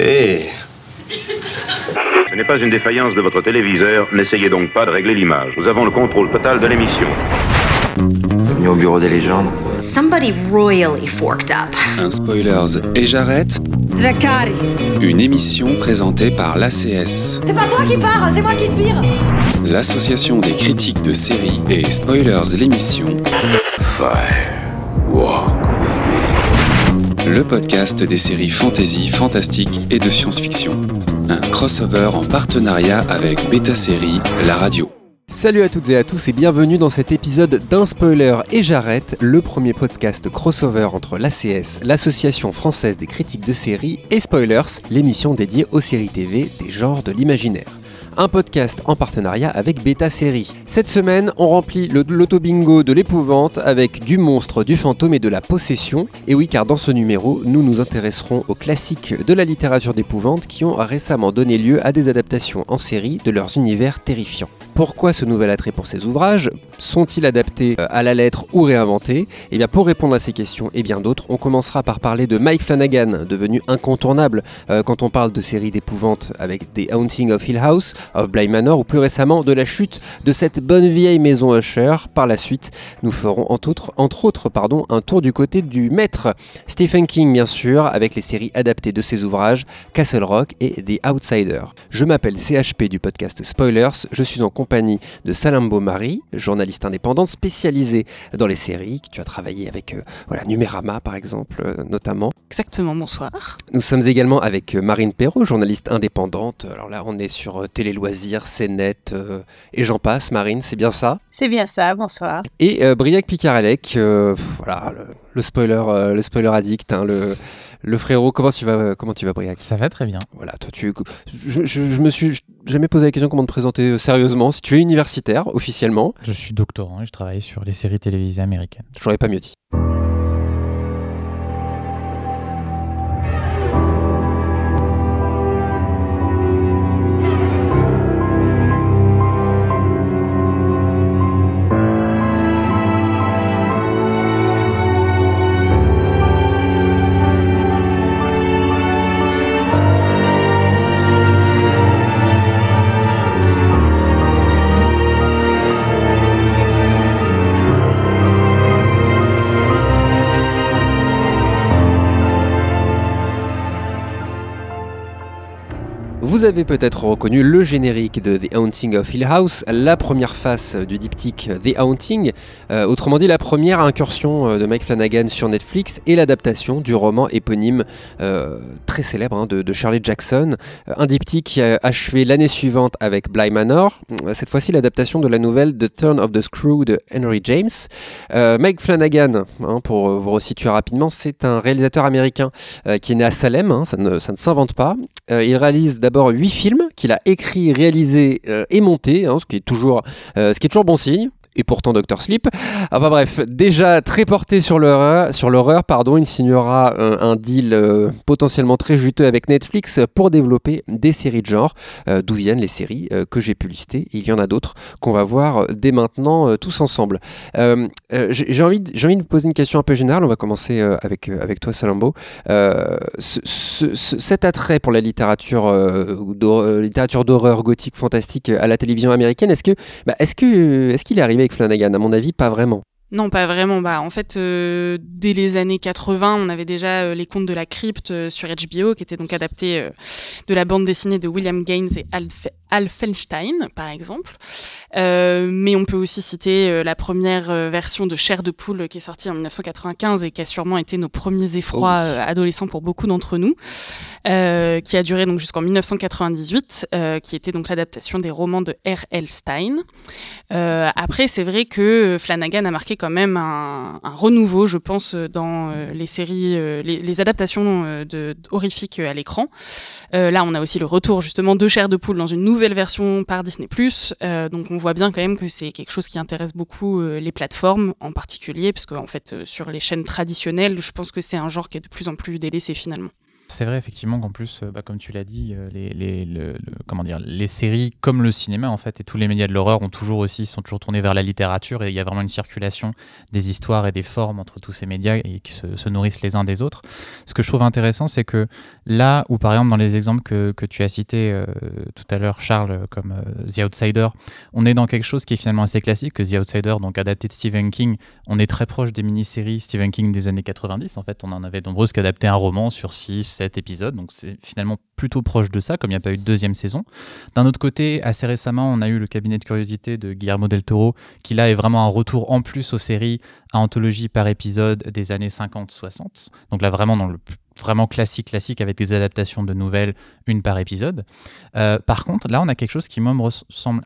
Eh Ce n'est pas une défaillance de votre téléviseur, n'essayez donc pas de régler l'image. Nous avons le contrôle total de l'émission. Bienvenue au bureau des légendes. Somebody royally forked up. Un spoilers et j'arrête, Dracaris. une émission présentée par l'ACS, C'est pas toi qui pars, c'est moi qui te vire. l'association des critiques de séries et spoilers l'émission, me. Le podcast des séries fantasy, fantastique et de science-fiction. Un crossover en partenariat avec Beta Série, la radio. Salut à toutes et à tous et bienvenue dans cet épisode d'un spoiler et j'arrête, le premier podcast crossover entre l'ACS, l'Association française des critiques de séries, et Spoilers, l'émission dédiée aux séries TV des genres de l'imaginaire. Un podcast en partenariat avec Beta Série. Cette semaine, on remplit le l'auto-bingo de l'épouvante avec du monstre, du fantôme et de la possession. Et oui, car dans ce numéro, nous nous intéresserons aux classiques de la littérature d'épouvante qui ont récemment donné lieu à des adaptations en série de leurs univers terrifiants. Pourquoi ce nouvel attrait pour ces ouvrages Sont-ils adaptés euh, à la lettre ou réinventés? Et bien pour répondre à ces questions et bien d'autres, on commencera par parler de Mike Flanagan, devenu incontournable euh, quand on parle de séries d'épouvante avec The Haunting of Hill House, of Bly Manor ou plus récemment de la chute de cette bonne vieille maison Usher. Par la suite, nous ferons entre autres, entre autres pardon, un tour du côté du maître Stephen King bien sûr, avec les séries adaptées de ses ouvrages Castle Rock et The Outsider. Je m'appelle CHP du podcast Spoilers, je suis en compagnie de Salambo Marie, journaliste indépendante spécialisée dans les séries. Tu as travaillé avec euh, voilà, Numérama par exemple, euh, notamment. Exactement, bonsoir. Nous sommes également avec euh, Marine Perrault, journaliste indépendante. Alors là, on est sur euh, Télé Loisirs, CNET euh, et j'en passe. Marine, c'est bien ça? C'est bien ça, bonsoir. Et euh, Briac Picarelec, euh, voilà, le, le spoiler, euh, le spoiler addict, hein, le, le frérot. Comment tu vas, comment tu vas, Briac? Ça va très bien. Voilà, toi, tu, je, je, je me suis jamais posé la question comment te présenter euh, sérieusement. Si tu es universitaire, officiellement, Je suis doctorant et je travaille sur les séries télévisées américaines. je l'aurais pas mieux dit. Vous avez peut-être reconnu le générique de The Haunting of Hill House, la première face du diptyque The Haunting, euh, autrement dit la première incursion euh, de Mike Flanagan sur Netflix et l'adaptation du roman éponyme euh, très célèbre hein, de, Shirley Jackson, un diptyque achevé l'année suivante avec Bly Manor, cette fois-ci l'adaptation de la nouvelle The Turn of the Screw de Henry James. Mike Flanagan, hein, pour vous resituer rapidement, c'est un réalisateur américain qui est né à Salem, hein, ça ne, ne s'invente pas. Il réalise d'abord huit films qu'il a écrits, réalisés euh, et montés, hein, ce, qui est toujours, euh, ce qui est toujours bon signe. Et pourtant Doctor Sleep. Enfin bref, déjà très porté sur l'horreur, pardon, il signera un deal euh, potentiellement très juteux avec Netflix pour développer des séries de genre, euh, d'où viennent les séries euh, que j'ai pu lister. Il y en a d'autres qu'on va voir dès maintenant tous ensemble. J'ai envie, de- poser une question un peu générale. On va commencer avec, toi, Salambo. Ce- ce- ce- cet attrait pour la littérature, littérature d'horreur gothique fantastique à la télévision américaine, est-ce que, bah, est-ce que, est-ce qu'il est arrivé Flanagan À mon avis, pas vraiment. Non, pas vraiment. Bah, en fait, euh, dès les années 80, on avait déjà euh, les contes de la crypte euh, sur HBO, qui étaient donc adaptés de la bande dessinée de William Gaines et Al, Fe- Al Feinstein, par exemple. Euh, mais on peut aussi citer euh, la première euh, version de Chair de poule qui est sortie en 1995 et qui a sûrement été nos premiers effrois euh, adolescents pour beaucoup d'entre nous, qui a duré donc jusqu'en 1998, euh, qui était donc l'adaptation des romans de R.L. Stein. Après, c'est vrai que Flanagan a marqué quand même un, un renouveau, je pense, dans les séries, les, les adaptations de, horrifiques à l'écran. Là, on a aussi le retour justement de Chair de poule dans une nouvelle version par Disney+. Euh, donc, on voit bien quand même que c'est quelque chose qui intéresse beaucoup euh, les plateformes en particulier, parce qu'en fait, euh, sur les chaînes traditionnelles, je pense que c'est un genre qui est de plus en plus délaissé finalement. C'est vrai effectivement qu'en plus, euh, bah, comme tu l'as dit, euh, les, les, le- le- comment dire, les séries comme le cinéma en fait et tous les médias de l'horreur ont toujours aussi sont toujours tournés vers la littérature et il y a vraiment une circulation des histoires et des formes entre tous ces médias et qui se, se nourrissent les uns des autres. Ce que je trouve intéressant, c'est que là où par exemple dans les exemples que, que tu as cités euh, tout à l'heure, Charles, comme The Outsider, on est dans quelque chose qui est finalement assez classique, que The Outsider, donc adapté de Stephen King, on est très proche des mini-séries Stephen King des années 90. En fait, on en avait nombreuses qui adaptaient un roman sur 6, 7 épisodes. Donc, c'est finalement plutôt proche de ça, comme il n'y a pas eu de deuxième saison. D'un autre côté, assez récemment, on a eu le cabinet de curiosité de Guillermo del Toro, qui là est vraiment un retour en plus aux séries à anthologie par épisode des années 50-60. Donc là, vraiment dans le vraiment classique classique avec des adaptations de nouvelles, une par épisode. Euh, par contre, là, on a quelque chose qui moi me ressemble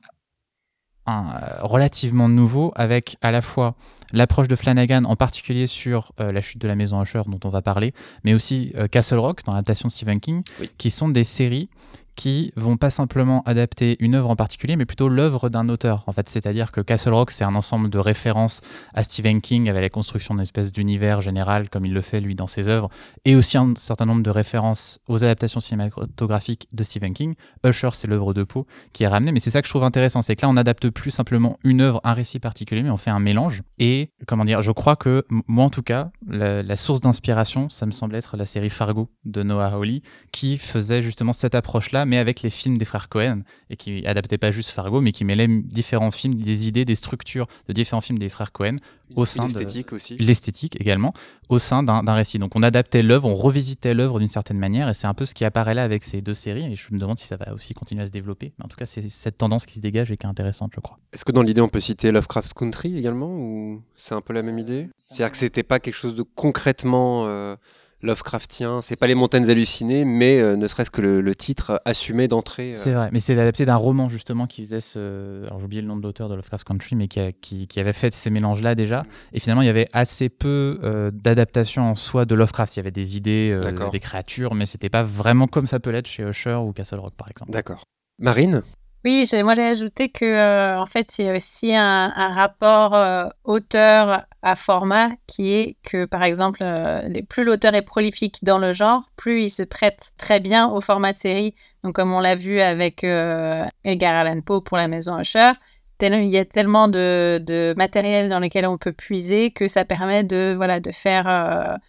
un, euh, relativement nouveau avec à la fois l'approche de Flanagan, en particulier sur euh, la chute de la maison Usher dont on va parler, mais aussi euh, Castle Rock dans l'adaptation de Stephen King, Oui. qui sont des séries qui vont pas simplement adapter une œuvre en particulier, mais plutôt l'œuvre d'un auteur. En fait, c'est-à-dire que Castle Rock, c'est un ensemble de références à Stephen King avec la construction d'une espèce d'univers général, comme il le fait lui dans ses œuvres, et aussi un certain nombre de références aux adaptations cinématographiques de Stephen King. Usher, c'est l'œuvre de Poe qui est ramenée, mais c'est ça que je trouve intéressant, c'est que là, on n'adapte plus simplement une œuvre, un récit particulier, mais on fait un mélange. Et comment dire, je crois que moi, en tout cas, la, la source d'inspiration, ça me semble être la série Fargo de Noah Hawley, qui faisait justement cette approche-là, mais avec les films des frères Cohen, et qui adaptait pas juste Fargo, mais qui mêlait différents films, des idées, des structures de différents films des frères Cohen au sein de L'esthétique aussi. l'esthétique également au sein d'un d'un récit. Donc on adaptait l'œuvre, on revisitait l'œuvre d'une certaine manière, et c'est un peu ce qui apparaît là avec ces deux séries. Et je me demande si ça va aussi continuer à se développer. Mais en tout cas, c'est cette tendance qui se dégage et qui est intéressante, je crois. Est-ce que dans l'idée, on peut citer Lovecraft Country également ou c'est un peu la même idée? C'est-à-dire que c'était pas quelque chose de concrètement euh, Lovecraftien, c'est pas les montagnes hallucinées, mais euh, ne serait-ce que le, le titre assumé d'entrée. euh, C'est vrai, mais c'est adapté d'un roman justement qui faisait ce. Alors j'ai oublié le nom de l'auteur de Lovecraft Country, mais qui, a- qui, qui avait fait ces mélanges-là déjà. Et finalement, il y avait assez peu euh, d'adaptation en soi de Lovecraft. Il y avait des idées, euh, des créatures, mais c'était pas vraiment comme ça peut l'être chez Usher ou Castle Rock par exemple. D'accord. Marine? Oui, moi j'ai ajouté que euh, en fait il y a aussi un, rapport euh, auteur à format qui est que par exemple euh, plus l'auteur est prolifique dans le genre, plus il se prête très bien au format de série. Donc comme on l'a vu avec Edgar Allan Poe pour la Maison Usher, il y a tellement de, matériel dans lequel on peut puiser que ça permet de voilà de faire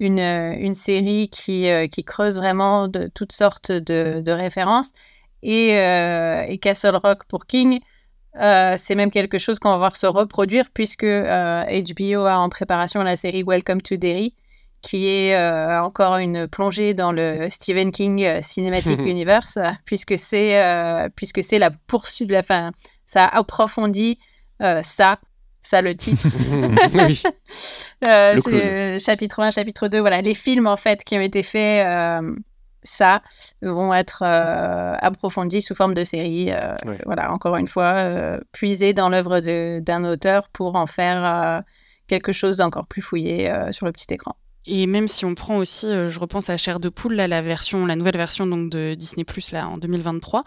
une, une série qui, qui creuse vraiment de toutes sortes de références et, euh, et Castle Rock pour King, euh, c'est même quelque chose qu'on va voir se reproduire puisque euh, HBO a en préparation la série Welcome to Derry, qui est euh, encore une plongée dans le Stephen King euh, Cinematic Universe, euh, puisque c'est euh, puisque c'est la poursuite de la fin. Ça approfondit euh, ça, ça le titre. Oui. Euh, Le chapitre 1, chapitre 2, voilà, les films en fait qui ont été faits, euh, ça, vont être euh, approfondis sous forme de série. euh, Ouais. Voilà, encore une fois, euh, puiser dans l'œuvre de- d'un auteur pour en faire euh, quelque chose d'encore plus fouillé euh, sur le petit écran. Et même si on prend aussi, euh, je repense à Chair de poule, là, la version, la nouvelle version donc de Disney Plus là en 2023,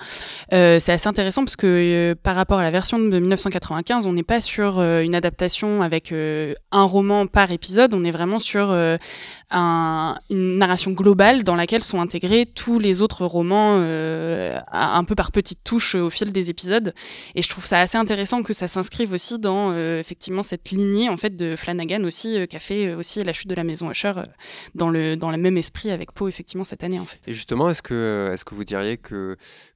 euh, c'est assez intéressant parce que euh, par rapport à la version de 1995, on n'est pas sur euh, une adaptation avec euh, un roman par épisode, on est vraiment sur euh, un- une narration globale dans laquelle sont intégrés tous les autres romans euh, un peu par petites touches au fil des épisodes. Et je trouve ça assez intéressant que ça s'inscrive aussi dans euh, effectivement cette lignée en fait de Flanagan aussi euh, qui a fait aussi la chute de la maison Usher euh, dans le dans le même esprit avec Poe effectivement cette année en fait. Et justement, est-ce que, est que vous diriez que,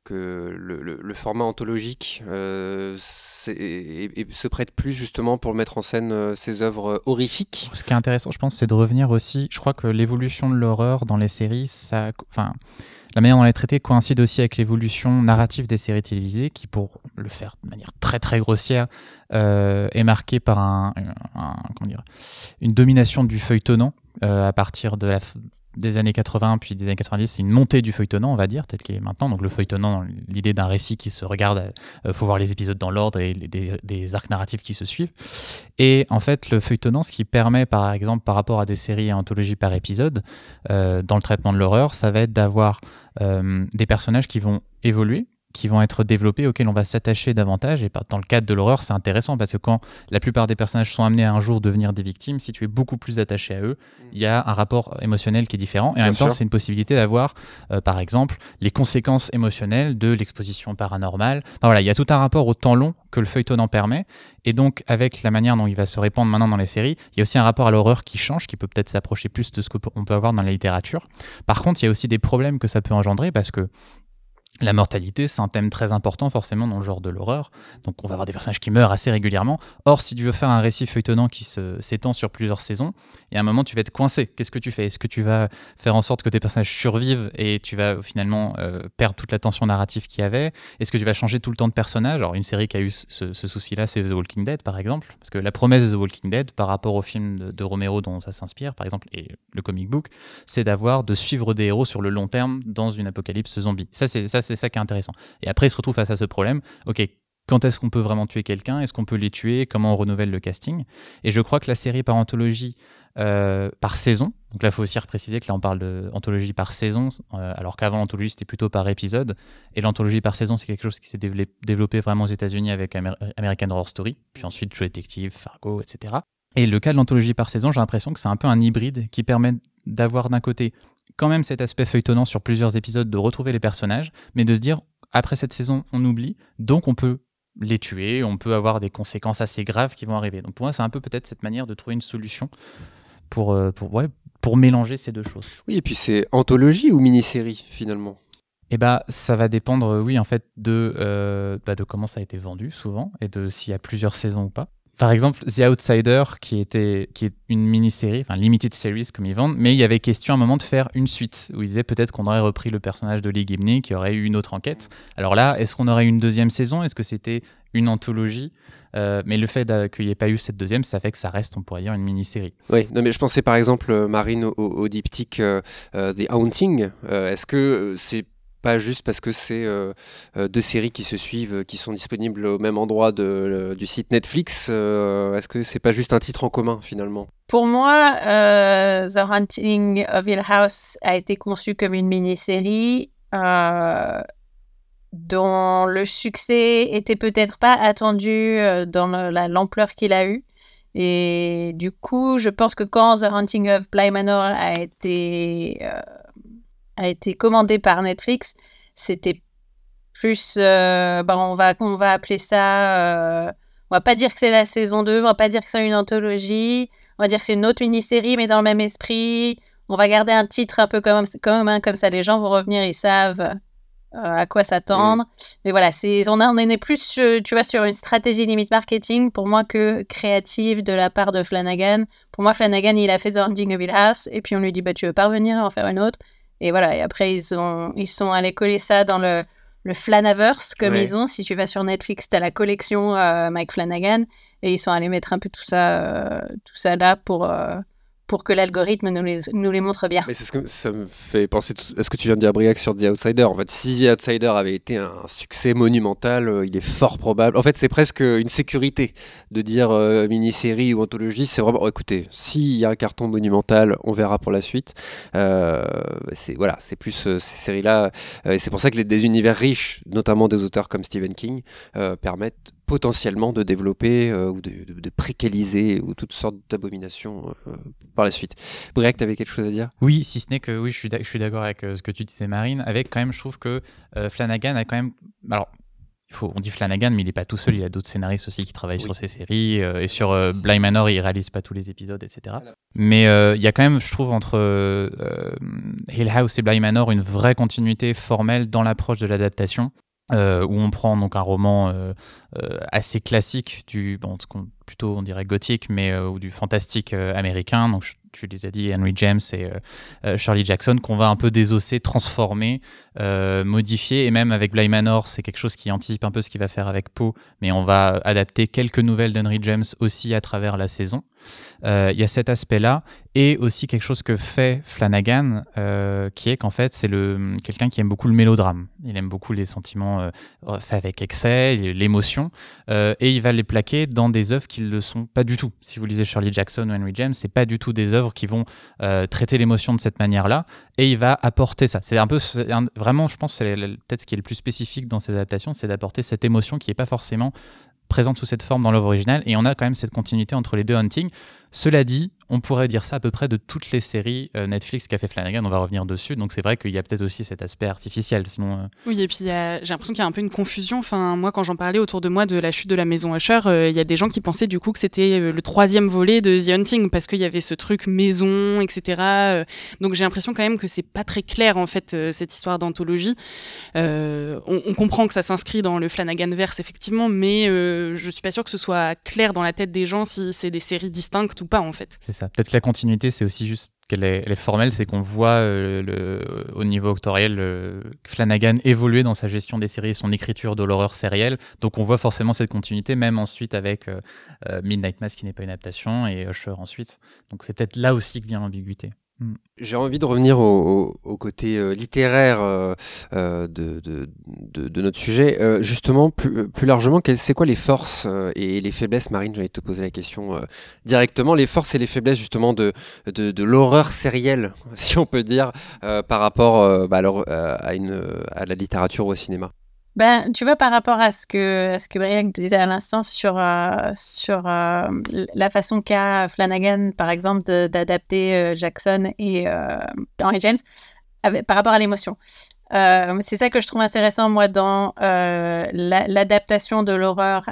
que le, format anthologique euh, se prête plus justement pour mettre en scène euh, ces œuvres horrifiques Ce qui est intéressant, je pense, c'est de revenir aussi. Je crois que l'évolution de l'horreur dans les séries, enfin, la manière dont elle est traitée coïncide aussi avec l'évolution narrative des séries télévisées, qui, pour le faire de manière très très grossière, euh, est marquée par une domination du feuilletonnant euh, à partir de la, des années 80 puis des années 90, c'est une montée du feuilletonnant, on va dire, tel qu'il est maintenant. Donc le feuilletonnant, l'idée d'un récit qui se regarde, il faut voir les épisodes dans l'ordre et des arcs narratifs qui se suivent. Et en fait, le feuilletonnant, ce qui permet, par exemple, par rapport à des séries et anthologies par épisode, euh, dans le traitement de l'horreur, ça va être d'avoir euh, des personnages qui vont évoluer, qui vont être développés, auxquels on va s'attacher davantage. Et dans le cadre de l'horreur, c'est intéressant parce que quand la plupart des personnages sont amenés à un jour devenir des victimes, si tu es beaucoup plus attaché à eux, il y a un rapport émotionnel qui est différent. Et en même temps, c'est une possibilité d'avoir, euh, par exemple, les conséquences émotionnelles de l'exposition paranormale. Enfin, voilà, il y a tout un rapport au temps long que le feuilleton en permet. Et donc, avec la manière dont il va se répandre maintenant dans les séries, il y a aussi un rapport à l'horreur qui change, qui peut peut-être s'approcher plus de ce qu'on peut avoir dans la littérature. Par contre, il y a aussi des problèmes que ça peut engendrer parce que la mortalité, c'est un thème très important forcément dans le genre de l'horreur. Donc on va avoir des personnages qui meurent assez régulièrement. Or, si tu veux faire un récit feuilletonnant qui s'étend sur plusieurs saisons, y a un moment tu vas être coincé. Qu'est-ce que tu fais? Est-ce que tu vas faire en sorte que tes personnages survivent et tu vas finalement euh, perdre toute la tension narrative qu'il y avait? Est-ce que tu vas changer tout le temps de personnage? Alors une série qui a eu ce, souci-là, c'est The Walking Dead par exemple. Parce que la promesse de The Walking Dead par rapport au film de, Romero dont ça s'inspire par exemple et le comic book, c'est d'avoir de suivre des héros sur le long terme dans une apocalypse zombie. Ça c'est c'est ça qui est intéressant. Et après, il se retrouve face à ce problème. Ok, quand est-ce qu'on peut vraiment tuer quelqu'un? Est-ce qu'on peut les tuer? Comment on renouvelle le casting? Et je crois que la série par anthologie euh, par saison, donc là il faut aussi préciser que là on parle d'anthologie par saison, euh, alors qu'avant l'anthologie c'était plutôt par épisode, et l'anthologie par saison c'est quelque chose qui s'est développé vraiment aux États-Unis avec American Horror Story, puis ensuite True Detective, Fargo, etc. Et le cas de l'anthologie par saison, j'ai l'impression que c'est un peu un hybride qui permet d'avoir d'un côté quand même cet aspect feuilletonnant sur plusieurs épisodes de retrouver les personnages, mais de se dire après cette saison, on oublie, donc on peut les tuer, on peut avoir des conséquences assez graves qui vont arriver. Donc pour moi, c'est un peu peut-être cette manière de trouver une solution pour, euh, pour, ouais, pour mélanger ces deux choses. Oui, et puis c'est anthologie ou mini-série finalement? Eh bah, ça va dépendre, oui, en fait, de, euh, bah, de comment ça a été vendu souvent et de s'il y a plusieurs saisons ou pas. Par exemple, The Outsider, qui, était, est une mini-série, enfin limited series comme ils vendent, mais il y avait question à un moment de faire une suite, où ils disaient peut-être qu'on aurait repris le personnage de Lee Gibney, qui aurait eu une autre enquête. Alors là, est-ce qu'on aurait eu une deuxième saison? Est-ce que c'était une anthologie? Euh, mais le fait qu'il n'y ait pas eu cette deuxième, ça fait que ça reste, on pourrait dire, une mini-série. Oui, non, mais je pensais par exemple, euh, Marine, au, diptyque euh, The Haunting. Est-ce que c'est pas juste parce que c'est euh, euh, deux séries qui se suivent, qui sont disponibles au même endroit de, du site Netflix. Euh, est-ce que c'est pas juste un titre en commun finalement? Pour moi, The Hunting of Hill House a été conçu comme une mini-série dont le succès était peut-être pas attendu dans l'ampleur qu'il a eu. Et du coup, je pense que quand The Hunting of Bly Manor a été a été commandé par Netflix, c'était plus, euh, bah, on, va, on va appeler ça, euh, on va pas dire que c'est la saison 2, on va pas dire que c'est une anthologie, on va dire que c'est une autre mini-série, mais dans le même esprit. On va garder un titre un peu comme, comme, comme ça, les gens vont revenir, ils savent euh, à quoi s'attendre. Mais voilà, c'est, on, on est plus, tu vois, sur une stratégie limite marketing pour moi que créative de la part de Flanagan. Pour moi, Flanagan, il a fait The Hunting of Hill House, et puis on lui dit, bah, tu veux pas revenir en faire une autre? Et voilà, et après, ils, ont, ils sont allés coller ça dans le, le Flanaverse, comme ils ont. Si tu vas sur Netflix, tu as la collection euh, Mike Flanagan. Et ils sont allés mettre un peu tout ça, euh, tout ça là pour, euh, pour que l'algorithme nous les, nous les montre bien. Mais c'est ce que ça me fait penser à ce que tu viens de dire, Briac, sur The Outsider? En fait, si The Outsider avait été un succès monumental, euh, il est fort probable. En fait, c'est presque une sécurité de dire euh, mini-série ou anthologie. C'est vraiment, oh, écoutez, s'il y a un carton monumental, on verra pour la suite. Euh, c'est voilà, c'est plus ces séries-là. et c'est pour ça que les, des univers riches, notamment des auteurs comme Stephen King, permettent potentiellement de développer euh, ou de, de, précaliser ou toutes sortes d'abominations euh, par la suite. Briac, tu avais quelque chose à dire? Oui, si ce n'est que oui, je suis, je suis d'accord avec euh, ce que tu disais, Marine, avec quand même, je trouve que Flanagan a quand même... Alors, il faut, on dit Flanagan, mais il n'est pas tout seul. Il y a d'autres scénaristes aussi qui travaillent sur ces séries. et sur Bly Manor, il réalise pas tous les épisodes, etc. Mais il y a quand même, je trouve, entre Hill House et Bly Manor, une vraie continuité formelle dans l'approche de l'adaptation. Euh, où on prend donc un roman euh, euh, assez classique du bon, plutôt on dirait gothique mais ou du fantastique américain donc tu les as dit Henry James et Shirley Jackson qu'on va un peu désosser transformer modifier et même avec Bly Manor c'est quelque chose qui anticipe un peu ce qu'il va faire avec Poe mais on va adapter quelques nouvelles d'Henry James aussi à travers la saison il y a cet aspect là et aussi quelque chose que fait Flanagan, euh, qui est qu'en fait c'est quelqu'un qui aime beaucoup le mélodrame. Il aime beaucoup les sentiments euh, faits avec excès, l'émotion. Euh, et il va les plaquer dans des œuvres qui ne le sont pas du tout. Si vous lisez Shirley Jackson ou Henry James, c'est pas du tout des œuvres qui vont euh, traiter l'émotion de cette manière-là et il va apporter ça. C'est un peu vraiment, je pense, c'est peut-être ce qui est le plus spécifique dans ces adaptations, c'est d'apporter cette émotion qui n'est pas forcément présente sous cette forme dans l'œuvre originale et on a quand même cette continuité entre les deux hunting. Cela dit, on pourrait dire ça à peu près de toutes les séries euh, Netflix qu'a fait Flanagan, on va revenir dessus, donc c'est vrai qu'il y a peut-être aussi cet aspect artificiel. Sinon, euh. Oui, et puis j'ai l'impression qu'il y a un peu une confusion. Enfin, moi, quand j'en parlais autour de moi de la chute de la maison Usher, euh, il y a des gens qui pensaient du coup que c'était le troisième volet de The Hunting, parce qu'il y avait ce truc maison, etc. donc j'ai l'impression quand même que c'est pas très clair, en fait, cette histoire d'anthologie. On, comprend que ça s'inscrit dans le Flanagan verse, effectivement, mais je suis pas sûre que ce soit clair dans la tête des gens si c'est des séries distinctes ou pas en fait. C'est ça. Peut-être la continuité, c'est aussi juste qu'elle est, formelle, c'est qu'on voit euh, le, au niveau octoriel euh, Flanagan évoluer dans sa gestion des séries son écriture de l'horreur sérielle. Donc on voit forcément cette continuité, même ensuite avec euh, Midnight Mass qui n'est pas une adaptation et Usher ensuite. Donc c'est peut-être là aussi que vient l'ambiguïté. Mm. J'ai envie de revenir au, côté euh, littéraire euh, euh, de, de, notre sujet. justement, plus, plus largement, c'est quoi les forces et les faiblesses, Marine J'allais te poser la question directement. Les forces et les faiblesses justement de, de, l'horreur sérielle, si on peut dire, par rapport bah, à, une, à la littérature ou au cinéma. Ben, tu vois, par rapport à ce que, ce que Briac disait à l'instant sur, euh, sur euh, la façon qu'a Flanagan, par exemple, d'adapter euh, Jackson et Henry James, par rapport à l'émotion. c'est ça que je trouve intéressant, moi, dans l'adaptation de l'horreur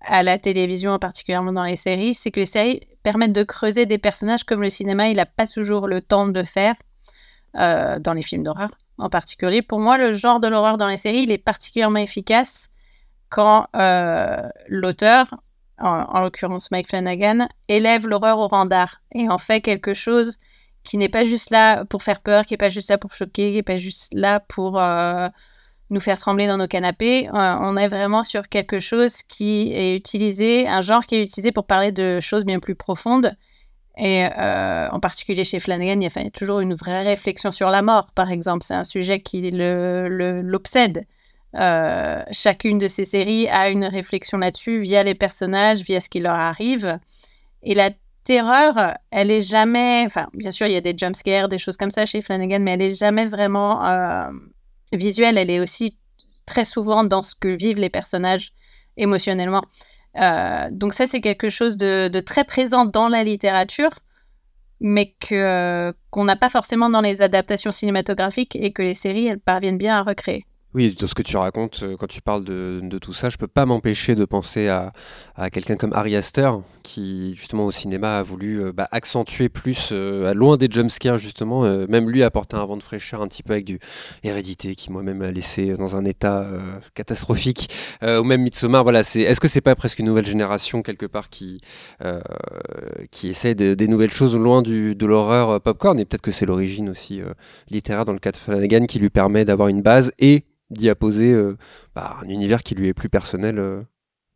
à la télévision, particulièrement dans les séries, c'est que les séries permettent de creuser des personnages comme le cinéma, il n'a pas toujours le temps de faire dans les films d'horreur en particulier. Pour moi, le genre de l'horreur dans les séries, il est particulièrement efficace quand euh, l'auteur, en, l'occurrence Mike Flanagan, élève l'horreur au rang d'art et en fait quelque chose qui n'est pas juste là pour faire peur, qui n'est pas juste là pour choquer, qui n'est pas juste là pour euh, nous faire trembler dans nos canapés. Euh, on est vraiment sur quelque chose qui est utilisé, un genre qui est utilisé pour parler de choses bien plus profondes et euh, en particulier chez Flanagan, il y a toujours une vraie réflexion sur la mort, par exemple. C'est un sujet qui l'obsède. Euh, chacune de ces séries a une réflexion là-dessus via les personnages, via ce qui leur arrive. Et la terreur, elle est jamais. Enfin, bien sûr, il y a des jumpscares, des choses comme ça chez Flanagan, mais elle est jamais vraiment euh, visuelle. Elle est aussi très souvent dans ce que vivent les personnages émotionnellement. Euh, donc ça, c'est quelque chose de, très présent dans la littérature, mais euh, qu'on n'a pas forcément dans les adaptations cinématographiques et que les séries, elles parviennent bien à recréer. Oui, dans ce que tu racontes, euh, quand tu parles de, tout ça, je peux pas m'empêcher de penser à, quelqu'un comme Ari Aster, qui justement au cinéma a voulu euh, bah, accentuer plus, euh, loin des jumpscares justement, même lui a apporté un vent de fraîcheur un petit peu avec du hérédité qui moi-même a laissé dans un état catastrophique, ou même Midsommar. Voilà, est-ce que c'est pas presque une nouvelle génération quelque part qui qui essaie de, des nouvelles choses loin de l'horreur popcorn? Et peut-être que c'est l'origine aussi littéraire dans le cas de Flanagan qui lui permet d'avoir une base et d'y apposer euh, bah, un univers qui lui est plus personnel. Euh,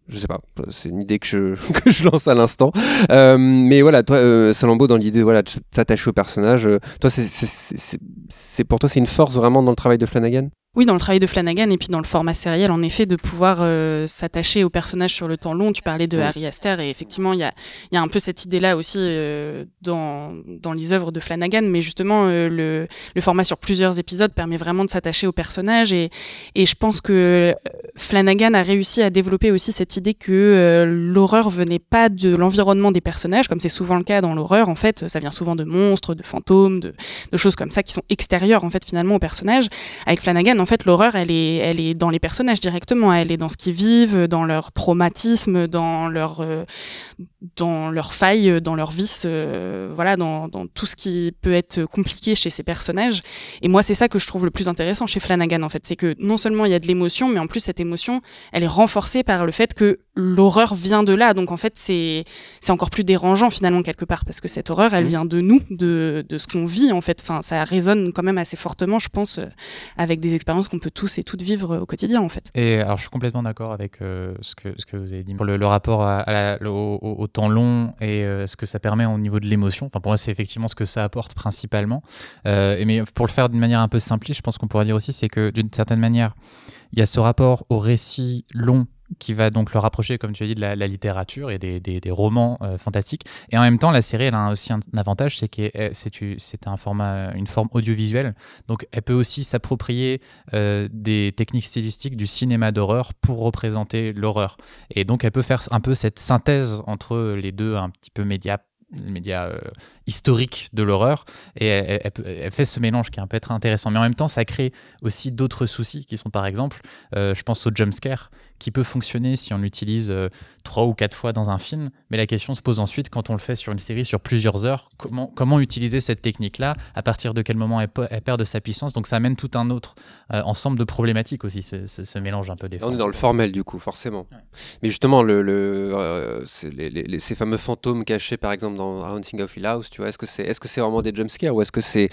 je sais pas, c'est une idée que je, que je lance à l'instant. Euh, mais voilà, toi, Salambo, dans l'idée voilà, de s'attacher au personnage, toi, c'est pour toi, c'est une force vraiment dans le travail de Flanagan? Oui, dans le travail de Flanagan et puis dans le format sériel, en effet, de pouvoir euh, s'attacher aux personnages sur le temps long. Tu parlais de Harry Astor et effectivement, il y a, y a, un peu cette idée-là aussi euh, dans, dans les œuvres de Flanagan, mais justement, euh, le, le, format sur plusieurs épisodes permet vraiment de s'attacher aux personnages et, et je pense que Flanagan a réussi à développer aussi cette idée que l'horreur venait pas de l'environnement des personnages, comme c'est souvent le cas dans l'horreur, en fait, ça vient souvent de monstres, de fantômes, de, de choses comme ça qui sont extérieures, en fait, finalement, aux personnages. Avec Flanagan, en fait, l'horreur, elle est, elle est dans les personnages directement. Elle est dans ce qu'ils vivent, dans leur traumatisme, dans leur, euh, dans leurs failles, dans leurs vices, euh, voilà, dans, dans, tout ce qui peut être compliqué chez ces personnages. Et moi, c'est ça que je trouve le plus intéressant chez Flanagan, en fait. C'est que non seulement il y a de l'émotion, mais en plus, cette émotion, elle est renforcée par le fait que l'horreur vient de là. Donc, en fait, c'est encore plus dérangeant, finalement, quelque part, parce que cette horreur, elle mmh. vient de nous, de, de ce qu'on vit, en fait. Enfin, ça résonne quand même assez fortement, je pense, euh, avec des expériences qu'on peut tous et toutes vivre au quotidien, en fait. Et alors, je suis complètement d'accord avec euh, ce, que, ce que vous avez dit. Pour le, le rapport à, au, temps long et euh, ce que ça permet au niveau de l'émotion. Enfin, pour moi, c'est effectivement ce que ça apporte principalement. Mais pour le faire d'une manière un peu simpliste, je pense qu'on pourrait dire aussi, c'est que d'une certaine manière, il y a ce rapport au récit long qui va donc le rapprocher, comme tu as dit, de la, littérature et des, romans euh, fantastiques. Et en même temps, la série, elle a aussi un, avantage, c'est que c'est un format, une forme audiovisuelle. Donc, elle peut aussi s'approprier euh, des techniques stylistiques du cinéma d'horreur pour représenter l'horreur. Et donc, elle peut faire un peu cette synthèse entre les deux, un petit peu média médias euh, historiques de l'horreur, et elle, fait ce mélange qui est un peu être intéressant. Mais en même temps, ça crée aussi d'autres soucis qui sont par exemple, euh, je pense au jumpscare, qui peut fonctionner si on l'utilise euh, trois ou quatre fois dans un film, mais la question se pose ensuite quand on le fait sur une série sur plusieurs heures, comment, comment utiliser cette technique-là, à partir de quel moment elle, perd de sa puissance, donc ça amène tout un autre ensemble de problématiques aussi, ce, mélange un peu des On est dans le formel du coup, forcément. Mais justement, le, le ces fameux fantômes cachés par exemple dans Haunting of Hill House, tu vois, est-ce que c'est est -ce c'est vraiment des jumpscares ou est-ce que c'est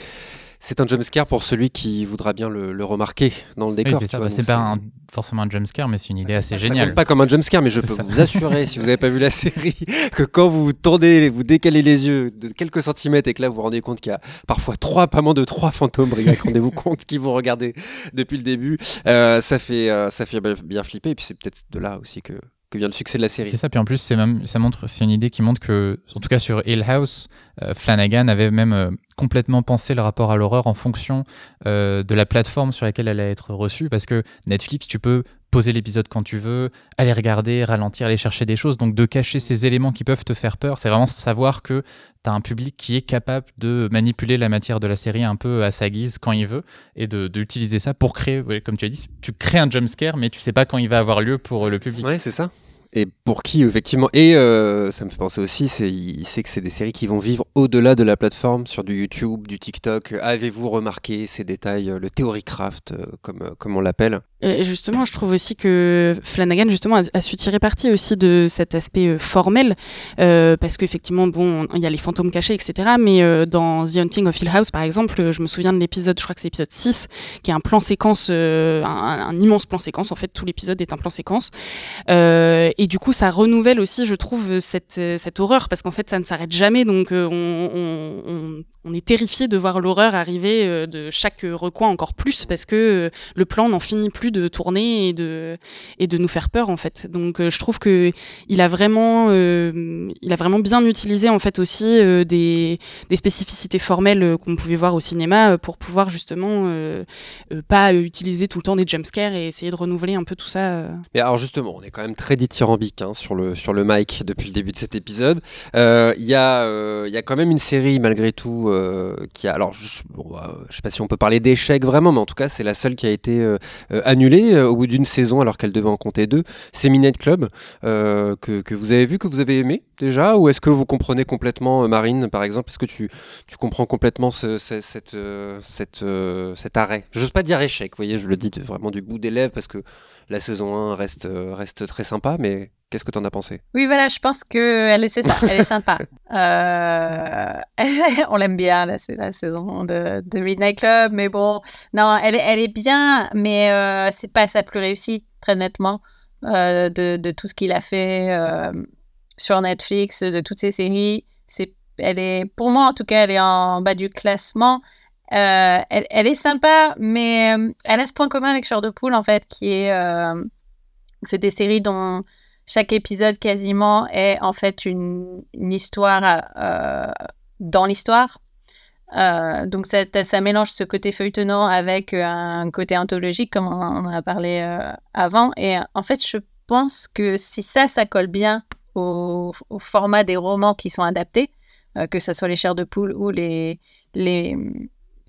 c'est un jumpscare pour celui qui voudra bien le, remarquer dans le décor. c'est bah, pas forcément un jumpscare, mais c'est une idée assez géniale. pas comme un jumpscare, mais je peux vous assurer, si vous n'avez pas vu la série, que quand vous tournez, vous décalez les yeux de quelques centimètres et que là vous vous rendez compte qu'il y a parfois trois, pas moins de trois fantômes, rendez-vous compte qui vous regardez depuis le début, euh, ça fait euh, ça fait bien flipper. Et puis c'est peut-être de là aussi que que vient le succès de la série. C'est ça, puis en plus, c'est même, ça montre, c'est une idée qui montre que, en tout cas sur Hill House, euh, Flanagan avait même euh, complètement pensé le rapport à l'horreur en fonction euh, de la plateforme sur laquelle elle allait être reçue, parce que Netflix, tu peux poser l'épisode quand tu veux, aller regarder, ralentir, aller chercher des choses, donc de cacher ces éléments qui peuvent te faire peur, c'est vraiment savoir que tu as un public qui est capable de manipuler la matière de la série un peu à sa guise quand il veut, et de, d'utiliser ça pour créer, comme tu as dit, tu crées un jumpscare, mais tu sais pas quand il va avoir lieu pour le public. Ouais, c'est ça. Et pour qui effectivement et euh, ça me fait penser aussi il sait que c'est des séries qui vont vivre au-delà de la plateforme sur du YouTube du TikTok. Avez-vous remarqué ces détails le theory craft euh, comme comme on l'appelle? Justement je trouve aussi que Flanagan justement a, su tirer parti aussi de cet aspect euh, formel parce qu'effectivement bon il y a les fantômes cachés etc mais dans The Hunting of Hill House par exemple je me souviens de l'épisode je crois que c'est l'épisode 6 qui est un plan séquence un, un, immense plan séquence en fait tout l'épisode est un plan séquence et du coup, ça renouvelle aussi, je trouve, cette, cette horreur, parce qu'en fait, ça ne s'arrête jamais. Donc, euh, on, on, on, est terrifié de voir l'horreur arriver euh, de chaque recoin encore plus, parce que euh, le plan n'en finit plus de tourner et de, et de nous faire peur, en fait. Donc, je trouve que il a vraiment, il a vraiment bien utilisé, en fait, aussi des, des spécificités formelles qu'on pouvait voir au cinéma pour pouvoir justement pas utiliser tout le temps des jumpscares et essayer de renouveler un peu tout ça. Mais alors, justement, on est quand même très dithyrambique hein, sur, le, sur le mic depuis le début de cet épisode. Il euh, y, euh, y, a quand même une série, malgré tout, euh, qui a. Alors, je, bon, bah, je sais pas si on peut parler d'échec vraiment, mais en tout cas, c'est la seule qui a été annulée au bout d'une saison alors qu'elle devait en compter deux. C'est Minette Club, que, vous avez vu, que vous avez aimé déjà Ou est-ce que vous comprenez complètement, Marine, par exemple? Est-ce que tu, comprends complètement ce, cette, cette, cet arrêt? Je n'ose pas dire échec, vous voyez, je le dis vraiment du bout des lèvres parce que la saison 1 reste, reste très sympa, mais qu'est-ce que tu en as pensé? Oui, voilà, je pense qu'elle est, ça, elle est sympa. Euh, on l'aime bien, la, la saison de, de, Midnight Club, mais bon, non, elle, elle est bien, mais euh, c'est pas sa plus réussie, très nettement, euh, de, de, tout ce qu'il a fait sur Netflix, de toutes ses séries. C'est, elle est, pour moi en tout cas, elle est en bas du classement. Euh, elle, elle, est sympa, mais euh, elle a ce point commun avec Shore de Poule, en fait, qui est. Euh, c'est des séries dont chaque épisode quasiment est en fait une, histoire dans l'histoire. donc ça, mélange ce côté feuilletonnant avec un côté anthologique, comme on, en a parlé avant. Et en fait, je pense que si ça, ça colle bien au, format des romans qui sont adaptés, que ce soit les chairs de poule ou les,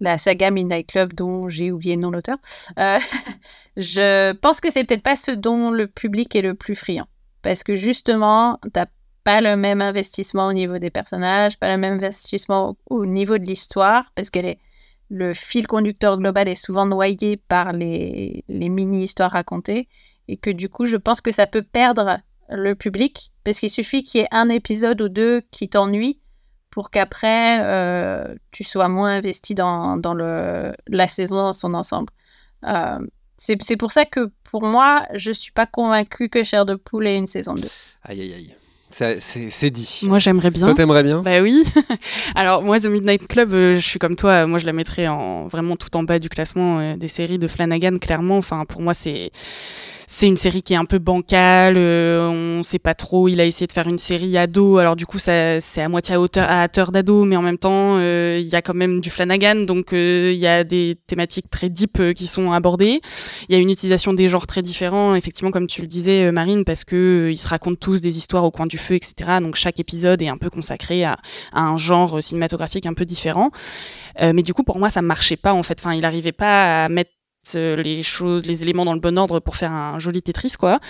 la saga Midnight Club dont j'ai oublié le nom l'auteur. Euh, je pense que c'est peut-être pas ce dont le public est le plus friand. Parce que justement, t'as pas le même investissement au niveau des personnages, pas le même investissement au, niveau de l'histoire, parce qu'elle est le fil conducteur global est souvent noyé par les, les mini-histoires racontées, et que du coup, je pense que ça peut perdre le public, parce qu'il suffit qu'il y ait un épisode ou deux qui t'ennuie pour qu'après, euh, tu sois moins investi dans, dans le, la saison dans son ensemble. Euh, c'est pour ça que pour moi, je ne suis pas convaincue que Cher de Poule ait une saison 2. Aïe, aïe, aïe. C'est dit. Moi, j'aimerais bien. Toi, t'aimerais bien? Bah oui. Alors, moi, The Midnight Club, euh, je suis comme toi. Moi, je la mettrais en, vraiment tout en bas du classement des séries de Flanagan, clairement. Enfin, pour moi, c'est c'est une série qui est un peu bancale, euh, on sait pas trop. Il a essayé de faire une série ado, alors du coup, ça, c'est à moitié à hauteur, à hauteur d'ado, mais en même temps, euh, il y a quand même du Flanagan, donc euh, il y a des thématiques très deep qui sont abordées. Il y a une utilisation des genres très différents, effectivement, comme tu le disais, Marine, parce que ils se racontent tous des histoires au coin du feu, etc. Donc chaque épisode est un peu consacré à, un genre cinématographique un peu différent. mais du coup, pour moi, ça marchait pas en fait. Enfin, il arrivait pas à mettre euh, les choses, les éléments dans le bon ordre pour faire un joli Tetris, quoi.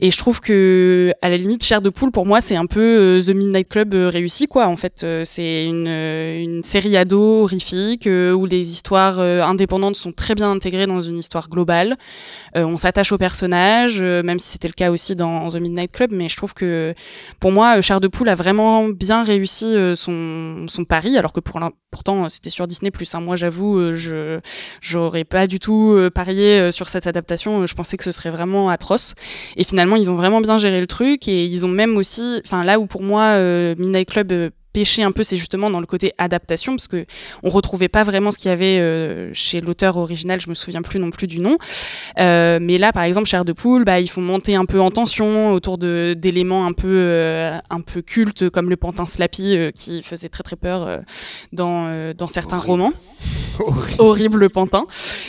Et je trouve que, à la limite, Chair de poule, pour moi, c'est un peu euh, The Midnight Club euh, réussi, quoi. En fait, c'est une, série ado horrifique où les histoires indépendantes sont très bien intégrées dans une histoire globale. on s'attache aux personnages, même si c'était le cas aussi dans The Midnight Club, mais je trouve que, pour moi, Chair de poule a vraiment bien réussi son, son pari, alors que pour pourtant, c'était sur Disney+. Hein. Moi, j'avoue, je j'aurais pas du tout euh, sur cette adaptation, euh, je pensais que ce serait vraiment atroce. Et finalement, ils ont vraiment bien géré le truc et ils ont même aussi, enfin là où pour moi euh, Midnight Club un peu, c'est justement dans le côté adaptation, parce que on retrouvait pas vraiment ce qu'il y avait euh, chez l'auteur original. Je me souviens plus non plus du nom. Euh, mais là, par exemple, Cher de poule, bah, il faut monter un peu en tension autour de d'éléments un peu euh, un peu cultes comme le pantin Slappy qui faisait très très peur dans dans certains romans. Horrible. le pantin.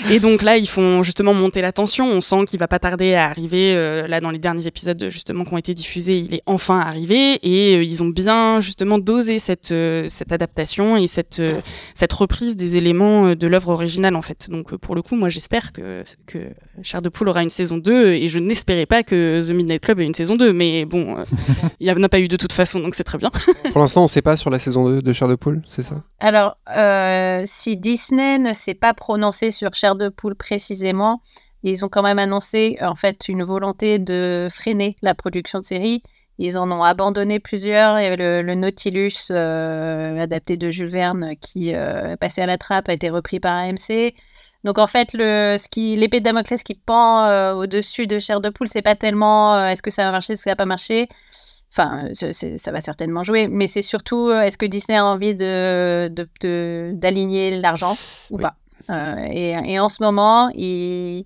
Et donc là, ils font justement monter la tension. On sent qu'il va pas tarder à arriver. là, dans les derniers épisodes justement qui ont été diffusés, il est enfin arrivé et ils ont bien justement dosé cette, euh, cette adaptation et cette, euh, cette reprise des éléments euh, de l'œuvre originale en fait. Donc pour le coup, moi j'espère que, que Cher de Poule aura une saison 2 et je n'espérais pas que The Midnight Club ait une saison 2, mais bon, il n'y en a pas eu de toute façon, donc c'est très bien. pour l'instant, on ne sait pas sur la saison 2 de Cher de Poule, c'est ça? Alors, si Disney ne s'est pas prononcé sur Cher de Poule précisément, ils ont quand même annoncé en fait une volonté de freiner la production de série ils en ont abandonné plusieurs. et le, le Nautilus, euh, adapté de Jules Verne, qui euh, passé à la trappe, a été repris par AMC. Donc en fait, le, ce qui, l'épée de Damoclès qui pend euh, au-dessus de Chair de Poule, c'est pas tellement est-ce que ça va marcher, est-ce que ça va pas marcher. Enfin, ça va certainement jouer, mais c'est surtout est-ce que Disney a envie de, d'aligner l'argent ou pas. Et, et, en ce moment, il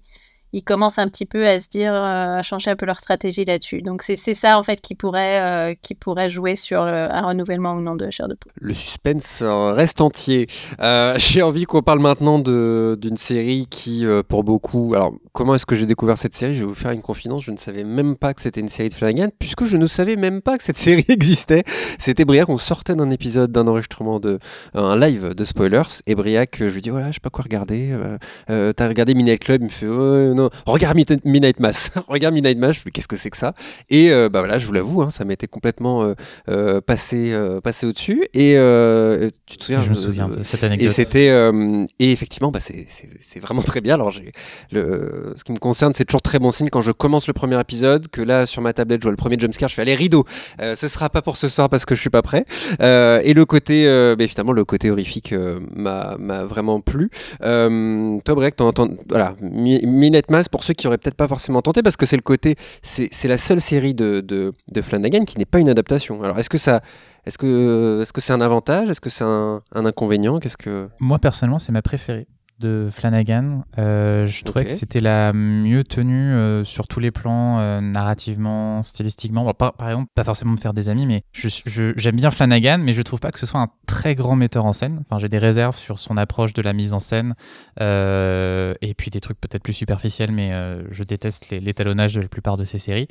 ils commencent un petit peu à se dire, euh, à changer un peu leur stratégie là-dessus. Donc c'est ça en fait qui pourrait, euh, qui pourrait jouer sur un renouvellement ou non de Chair de Poule. Le suspense reste entier. Euh, j'ai envie qu'on parle maintenant d'une série qui, pour beaucoup, alors comment est-ce que j'ai découvert cette série? Je vais vous faire une confidence, je ne savais même pas que c'était une série de Flanagan, puisque je ne savais même pas que cette série existait. C'était Briac, on sortait d'un épisode, d'un enregistrement, de, un live de spoilers, et Briac, je lui dis, voilà, je sais pas quoi regarder, t'as regardé Midnight Club, il me fait, oh, non, regarde Midnight Mass, regarde Midnight Mass, qu'est-ce que c'est que ça? Et euh, bah voilà, je vous l'avoue, hein, ça m'était complètement euh, euh, passé, passé au-dessus. Et tu te souviens Je me souviens de cette anecdote. Et c'était et effectivement, bah, c'est vraiment très bien. Alors le, ce qui me concerne, c'est toujours très bon signe quand je commence le premier épisode, que là sur ma tablette, je vois le premier jumpscare, je fais allez rideau. ce sera pas pour ce soir parce que je suis pas prêt. et le côté, bah, finalement, le côté horrifique m'a vraiment plu. toi, Breck, t'entends, voilà, Midnight Pour ceux qui auraient peut-être pas forcément tenté, parce que c'est le côté, c'est la seule série de, de, Flanagan qui n'est pas une adaptation. Alors est-ce que ça, est-ce que c'est un avantage, est-ce que c'est un, un, inconvénient, qu'est-ce que Moi personnellement, c'est ma préférée de Flanagan. Euh, je trouvais que c'était la mieux tenue euh, sur tous les plans, euh, narrativement, stylistiquement. par, exemple, pas forcément me faire des amis, mais j'aime bien Flanagan, mais je trouve pas que ce soit un très grand metteur en scène. Enfin, j'ai des réserves sur son approche de la mise en scène, et puis des trucs peut-être plus superficiels, mais je déteste l'étalonnage de la plupart de ses séries.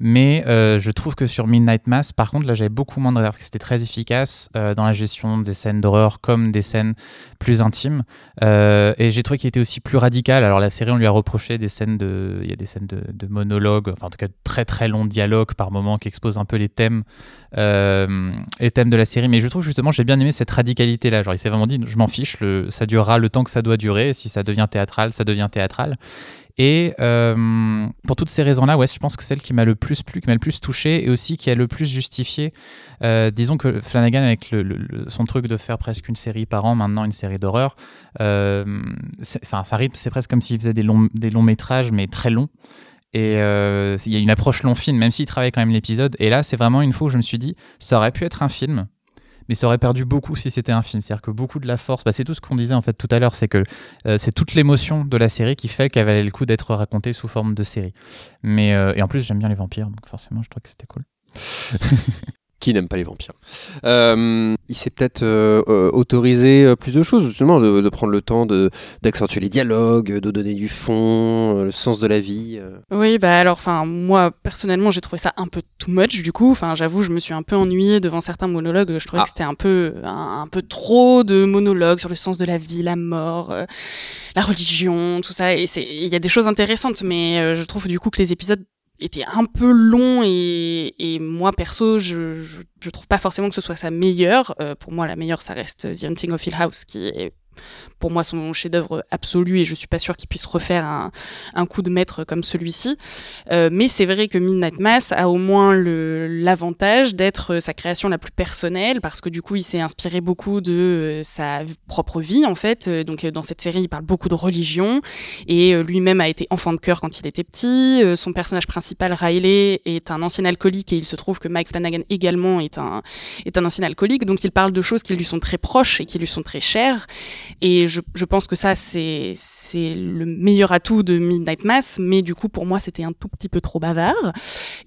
Mais je trouve que sur Midnight Mass, par contre, là, j'avais beaucoup moins de réserves, c'était très efficace dans la gestion des scènes d'horreur comme des scènes plus intimes. Euh, et j'ai trouvé qu'il était aussi plus radical. Alors la série, on lui a reproché des scènes de, il y a des scènes de, monologues, enfin en tout cas de très très longs dialogues par moment qui exposent un peu les thèmes, euh, thèmes de la série. Mais je trouve justement, j'ai bien aimé cette radicalité là. Genre il s'est vraiment dit, je m'en fiche, ça durera le temps que ça doit durer. Si ça devient théâtral, ça devient théâtral. Et euh, pour toutes ces raisons-là, ouais, je pense que celle qui m'a le plus plu, qui m'a le plus touché, et aussi qui a le plus justifié. Euh, disons que Flanagan, avec son truc de faire presque une série par an, maintenant une série d'horreur, euh, c'est presque comme s'il faisait des longs, des longs métrages, mais très longs. Et il y a une approche long film, même s'il travaille quand même l'épisode. Et là, c'est vraiment une fois où je me suis dit, ça aurait pu être un film, mais ça aurait perdu beaucoup si c'était un film. C'est-à-dire que beaucoup de la force, bah, c'est tout ce qu'on disait en fait tout à l'heure, c'est que euh, c'est toute l'émotion de la série qui fait qu'elle valait le coup d'être racontée sous forme de série. Mais euh, et en plus j'aime bien les vampires, donc forcément je trouve que c'était cool. qui n'aime pas les vampires. Euh, il s'est peut-être euh, euh, autorisé plus de choses, justement, de, prendre le temps d'accentuer les dialogues, de donner du fond, le sens de la vie. Oui, bah alors, enfin, moi personnellement, j'ai trouvé ça un peu too much. Du coup, enfin, j'avoue, je me suis un peu ennuyée devant certains monologues. Je trouvais ah. que c'était un peu, un, peu trop de monologues sur le sens de la vie, la mort, la religion, tout ça. Et il y a des choses intéressantes, mais je trouve du coup que les épisodes était un peu long et, et moi perso je, je, je, trouve pas forcément que ce soit sa meilleure. Euh, pour moi la meilleure ça reste The Hunting of Hill House qui est pour moi son chef-d'œuvre absolu et je suis pas sûre qu'il puisse refaire un, un, coup de maître comme celui-ci. Euh, mais c'est vrai que Midnight Mass a au moins l'avantage d'être sa création la plus personnelle parce que du coup il s'est inspiré beaucoup de euh, sa propre vie en fait. Euh, donc dans cette série il parle beaucoup de religion et euh, lui-même a été enfant de cœur quand il était petit. son personnage principal Riley est un ancien alcoolique et il se trouve que Mike Flanagan également est un, est un ancien alcoolique. Donc il parle de choses qui lui sont très proches et qui lui sont très chères. Et je, je pense que ça, c'est le meilleur atout de Midnight Mass, mais du coup, pour moi, c'était un tout petit peu trop bavard.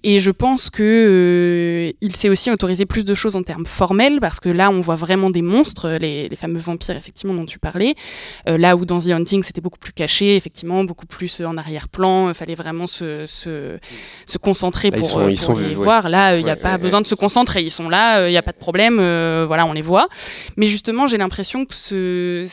Et je pense que euh, il s'est aussi autorisé plus de choses en termes formels, parce que là, on voit vraiment des monstres, les, les fameux vampires, effectivement, dont tu parlais. Euh, là où dans The Hunting, c'était beaucoup plus caché, effectivement, beaucoup plus en arrière-plan, il fallait vraiment se, se, se concentrer pour, pour les voir. Là, il n'y a pas besoin de se concentrer, ils sont là, il n'y a pas de problème, voilà, on les voit. Mais justement, j'ai l'impression que ce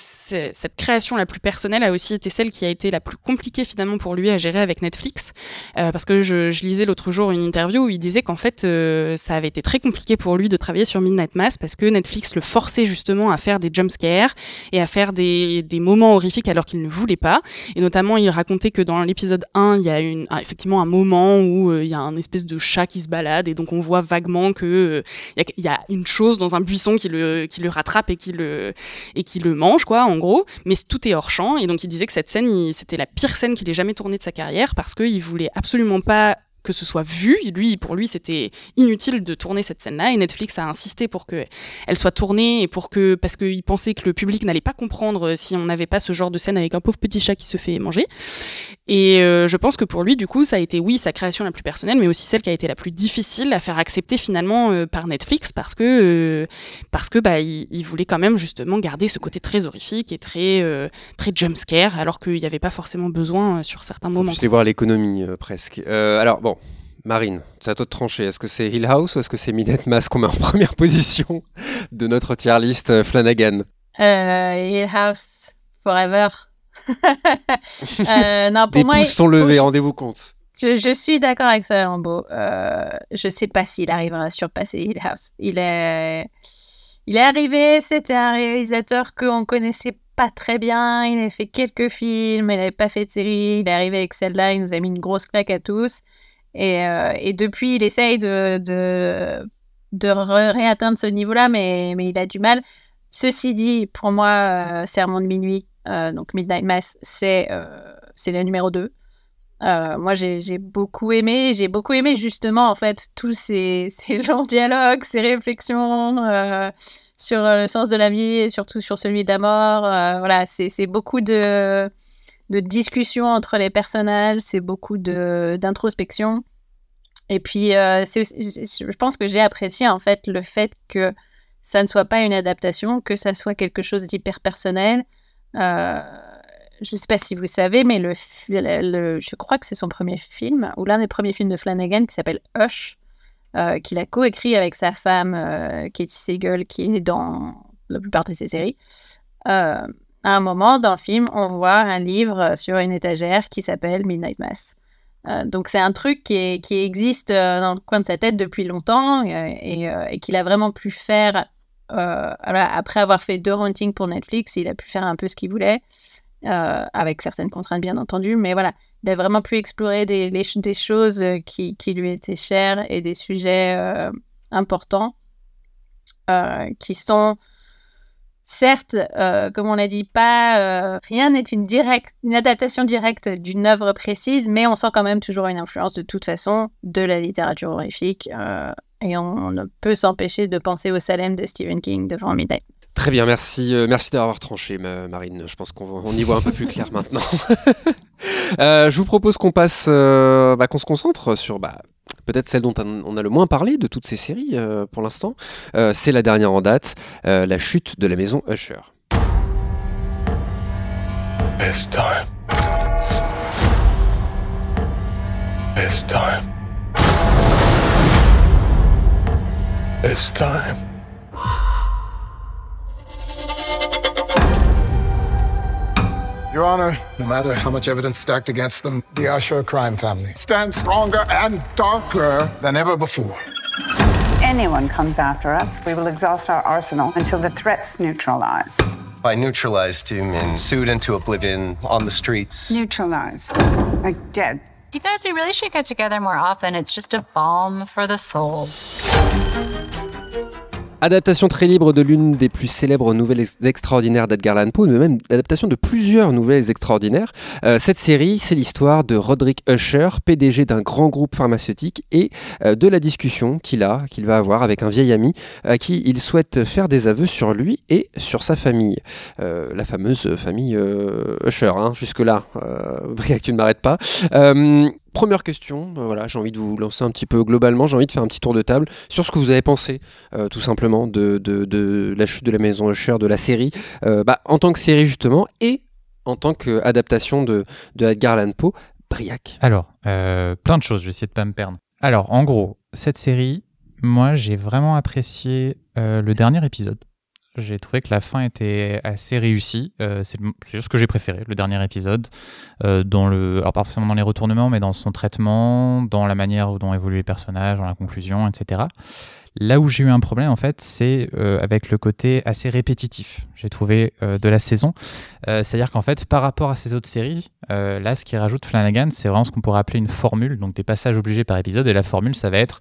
cette création la plus personnelle a aussi été celle qui a été la plus compliquée finalement pour lui à gérer avec Netflix. Euh, parce que je, lisais l'autre jour une interview où il disait qu'en fait, euh, ça avait été très compliqué pour lui de travailler sur Midnight Mass parce que Netflix le forçait justement à faire des jumpscares et à faire des, moments horrifiques alors qu'il ne voulait pas. Et notamment, il racontait que dans l'épisode 1, il y a effectivement un moment où euh, il y a un espèce de chat qui se balade et donc on voit vaguement que il y, y, a une chose dans un buisson qui le, qui le rattrape et qui le, et qui le mange, quoi, en gros mais tout est hors champ. Et donc il disait que cette scène, c'était la pire scène qu'il ait jamais tournée de sa carrière parce qu'il voulait absolument pas que ce soit vu. Lui, pour lui, c'était inutile de tourner cette scène-là et Netflix a insisté pour que elle soit tournée et pour que parce qu'il pensait que le public n'allait pas comprendre si on n'avait pas ce genre de scène avec un pauvre petit chat qui se fait manger. Et euh, je pense que pour lui, du coup, ça a été oui sa création la plus personnelle, mais aussi celle qui a été la plus difficile à faire accepter finalement euh, par Netflix parce que euh, parce que bah il, il, voulait quand même justement garder ce côté très horrifique et très très jumpscare alors qu'il n'y avait pas forcément besoin sur certains moments. Je vais voir l'économie presque. alors bon. Marine, c'est à toi de trancher. Est-ce que c'est Hill House ou est-ce que c'est Midnight Mass qu'on met en première position de notre tier list euh, Flanagan? Euh, Hill House Forever. euh, non, pour Des pouces sont levés, rendez-vous compte. Je, suis d'accord avec ça, Lambeau. Euh, je sais pas s'il arrivera à surpasser Hill House. Il est, il est arrivé, c'était un réalisateur qu'on connaissait pas très bien. Il a fait quelques films, il n'avait pas fait de série. Il est arrivé avec celle-là, il nous a mis une grosse claque à tous. Et, euh, et, depuis, il essaye de, de, de réatteindre ce niveau-là, mais, mais il a du mal. Ceci dit, pour moi, euh, Sermon de minuit, euh, donc Midnight Mass, c'est c'est le numéro 2. moi, j'ai beaucoup aimé. J'ai beaucoup aimé justement, en fait, tous ces, ces longs dialogues, ces réflexions sur le sens de la vie et surtout sur celui de la mort. voilà, c'est beaucoup de de discussion entre les personnages, c'est beaucoup d'introspection. Et puis, euh, je pense que j'ai apprécié en fait le fait que ça ne soit pas une adaptation, que ça soit quelque chose d'hyper personnel. Euh, je ne sais pas si vous savez, mais le, je crois que c'est son premier film, ou l'un des premiers films de Flanagan qui s'appelle Hush, euh, qu'il a coécrit avec sa femme Katie Siegel, qui est dans la plupart de ses séries à un moment dans le film, on voit un livre sur une étagère qui s'appelle Midnight Mass. Euh, donc c'est un truc qui, qui, existe euh, dans le coin de sa tête depuis longtemps euh, et, qu'il a vraiment pu faire après avoir fait deux Haunting pour Netflix, il a pu faire un peu ce qu'il voulait, avec certaines contraintes bien entendu, mais voilà, il a vraiment pu explorer des, choses qui, lui étaient chères et des sujets importants qui sont Certes, euh, comme on l'a dit, pas euh, rien n'est une, adaptation directe d'une œuvre précise, mais on sent quand même toujours une influence de toute façon de la littérature horrifique. Euh, et on ne peut s'empêcher de penser au Salem de Stephen King de Jean Davis. Très bien, merci, merci d'avoir tranché, Marine. Je pense qu'on on y voit un peu plus clair maintenant. Je vous propose qu'on passe, bah, qu'on se concentre sur bah, peut-être celle dont on a le moins parlé de toutes ces séries pour l'instant. C'est la dernière en date, la chute de la maison Usher. Your Honor, no matter how much evidence stacked against them, the Usher crime family stands stronger and darker than ever before. Anyone comes after us, we will exhaust our arsenal until the threat's neutralized. By neutralized, you mean sued into oblivion on the streets? Neutralized. Like dead. You guys, we really should get together more often. It's just a balm for the soul. Adaptation très libre de l'une des plus célèbres nouvelles extraordinaires d'Edgar Allan Poe, mais même adaptation de plusieurs nouvelles extraordinaires. Euh, cette série, c'est l'histoire de Roderick Usher, PDG d'un grand groupe pharmaceutique, et euh, de la discussion qu'il a, qu'il va avoir avec un vieil ami à qui il souhaite faire des aveux sur lui et sur sa famille. Euh, la fameuse famille Usher, hein, jusque-là. Briac, tu ne m'arrêtes pas. Première question, euh, voilà, j'ai envie de vous lancer un petit peu globalement, j'ai envie de faire un petit tour de table sur ce que vous avez pensé euh, tout simplement de, la chute de la maison Usher, de la série, euh, bah, en tant que série justement, et en tant qu'adaptation de, de Edgar Allan Poe, Briac. Alors, plein de choses, je vais essayer de pas me perdre. Alors, en gros, cette série, moi j'ai vraiment apprécié le dernier épisode. J'ai trouvé que la fin était assez réussie. Euh, c'est ce que j'ai préféré, le dernier épisode. Euh, dans le, alors pas forcément dans les retournements, mais dans son traitement, dans la manière dont évoluent les personnages, dans la conclusion, etc. Là où j'ai eu un problème, en fait, c'est euh, avec le côté assez répétitif, j'ai trouvé, de la saison. C'est-à-dire qu'en fait, par rapport à ces autres séries, là, ce qui rajoute Flanagan, c'est vraiment ce qu'on pourrait appeler une formule, donc des passages obligés par épisode. Et la formule, ça va être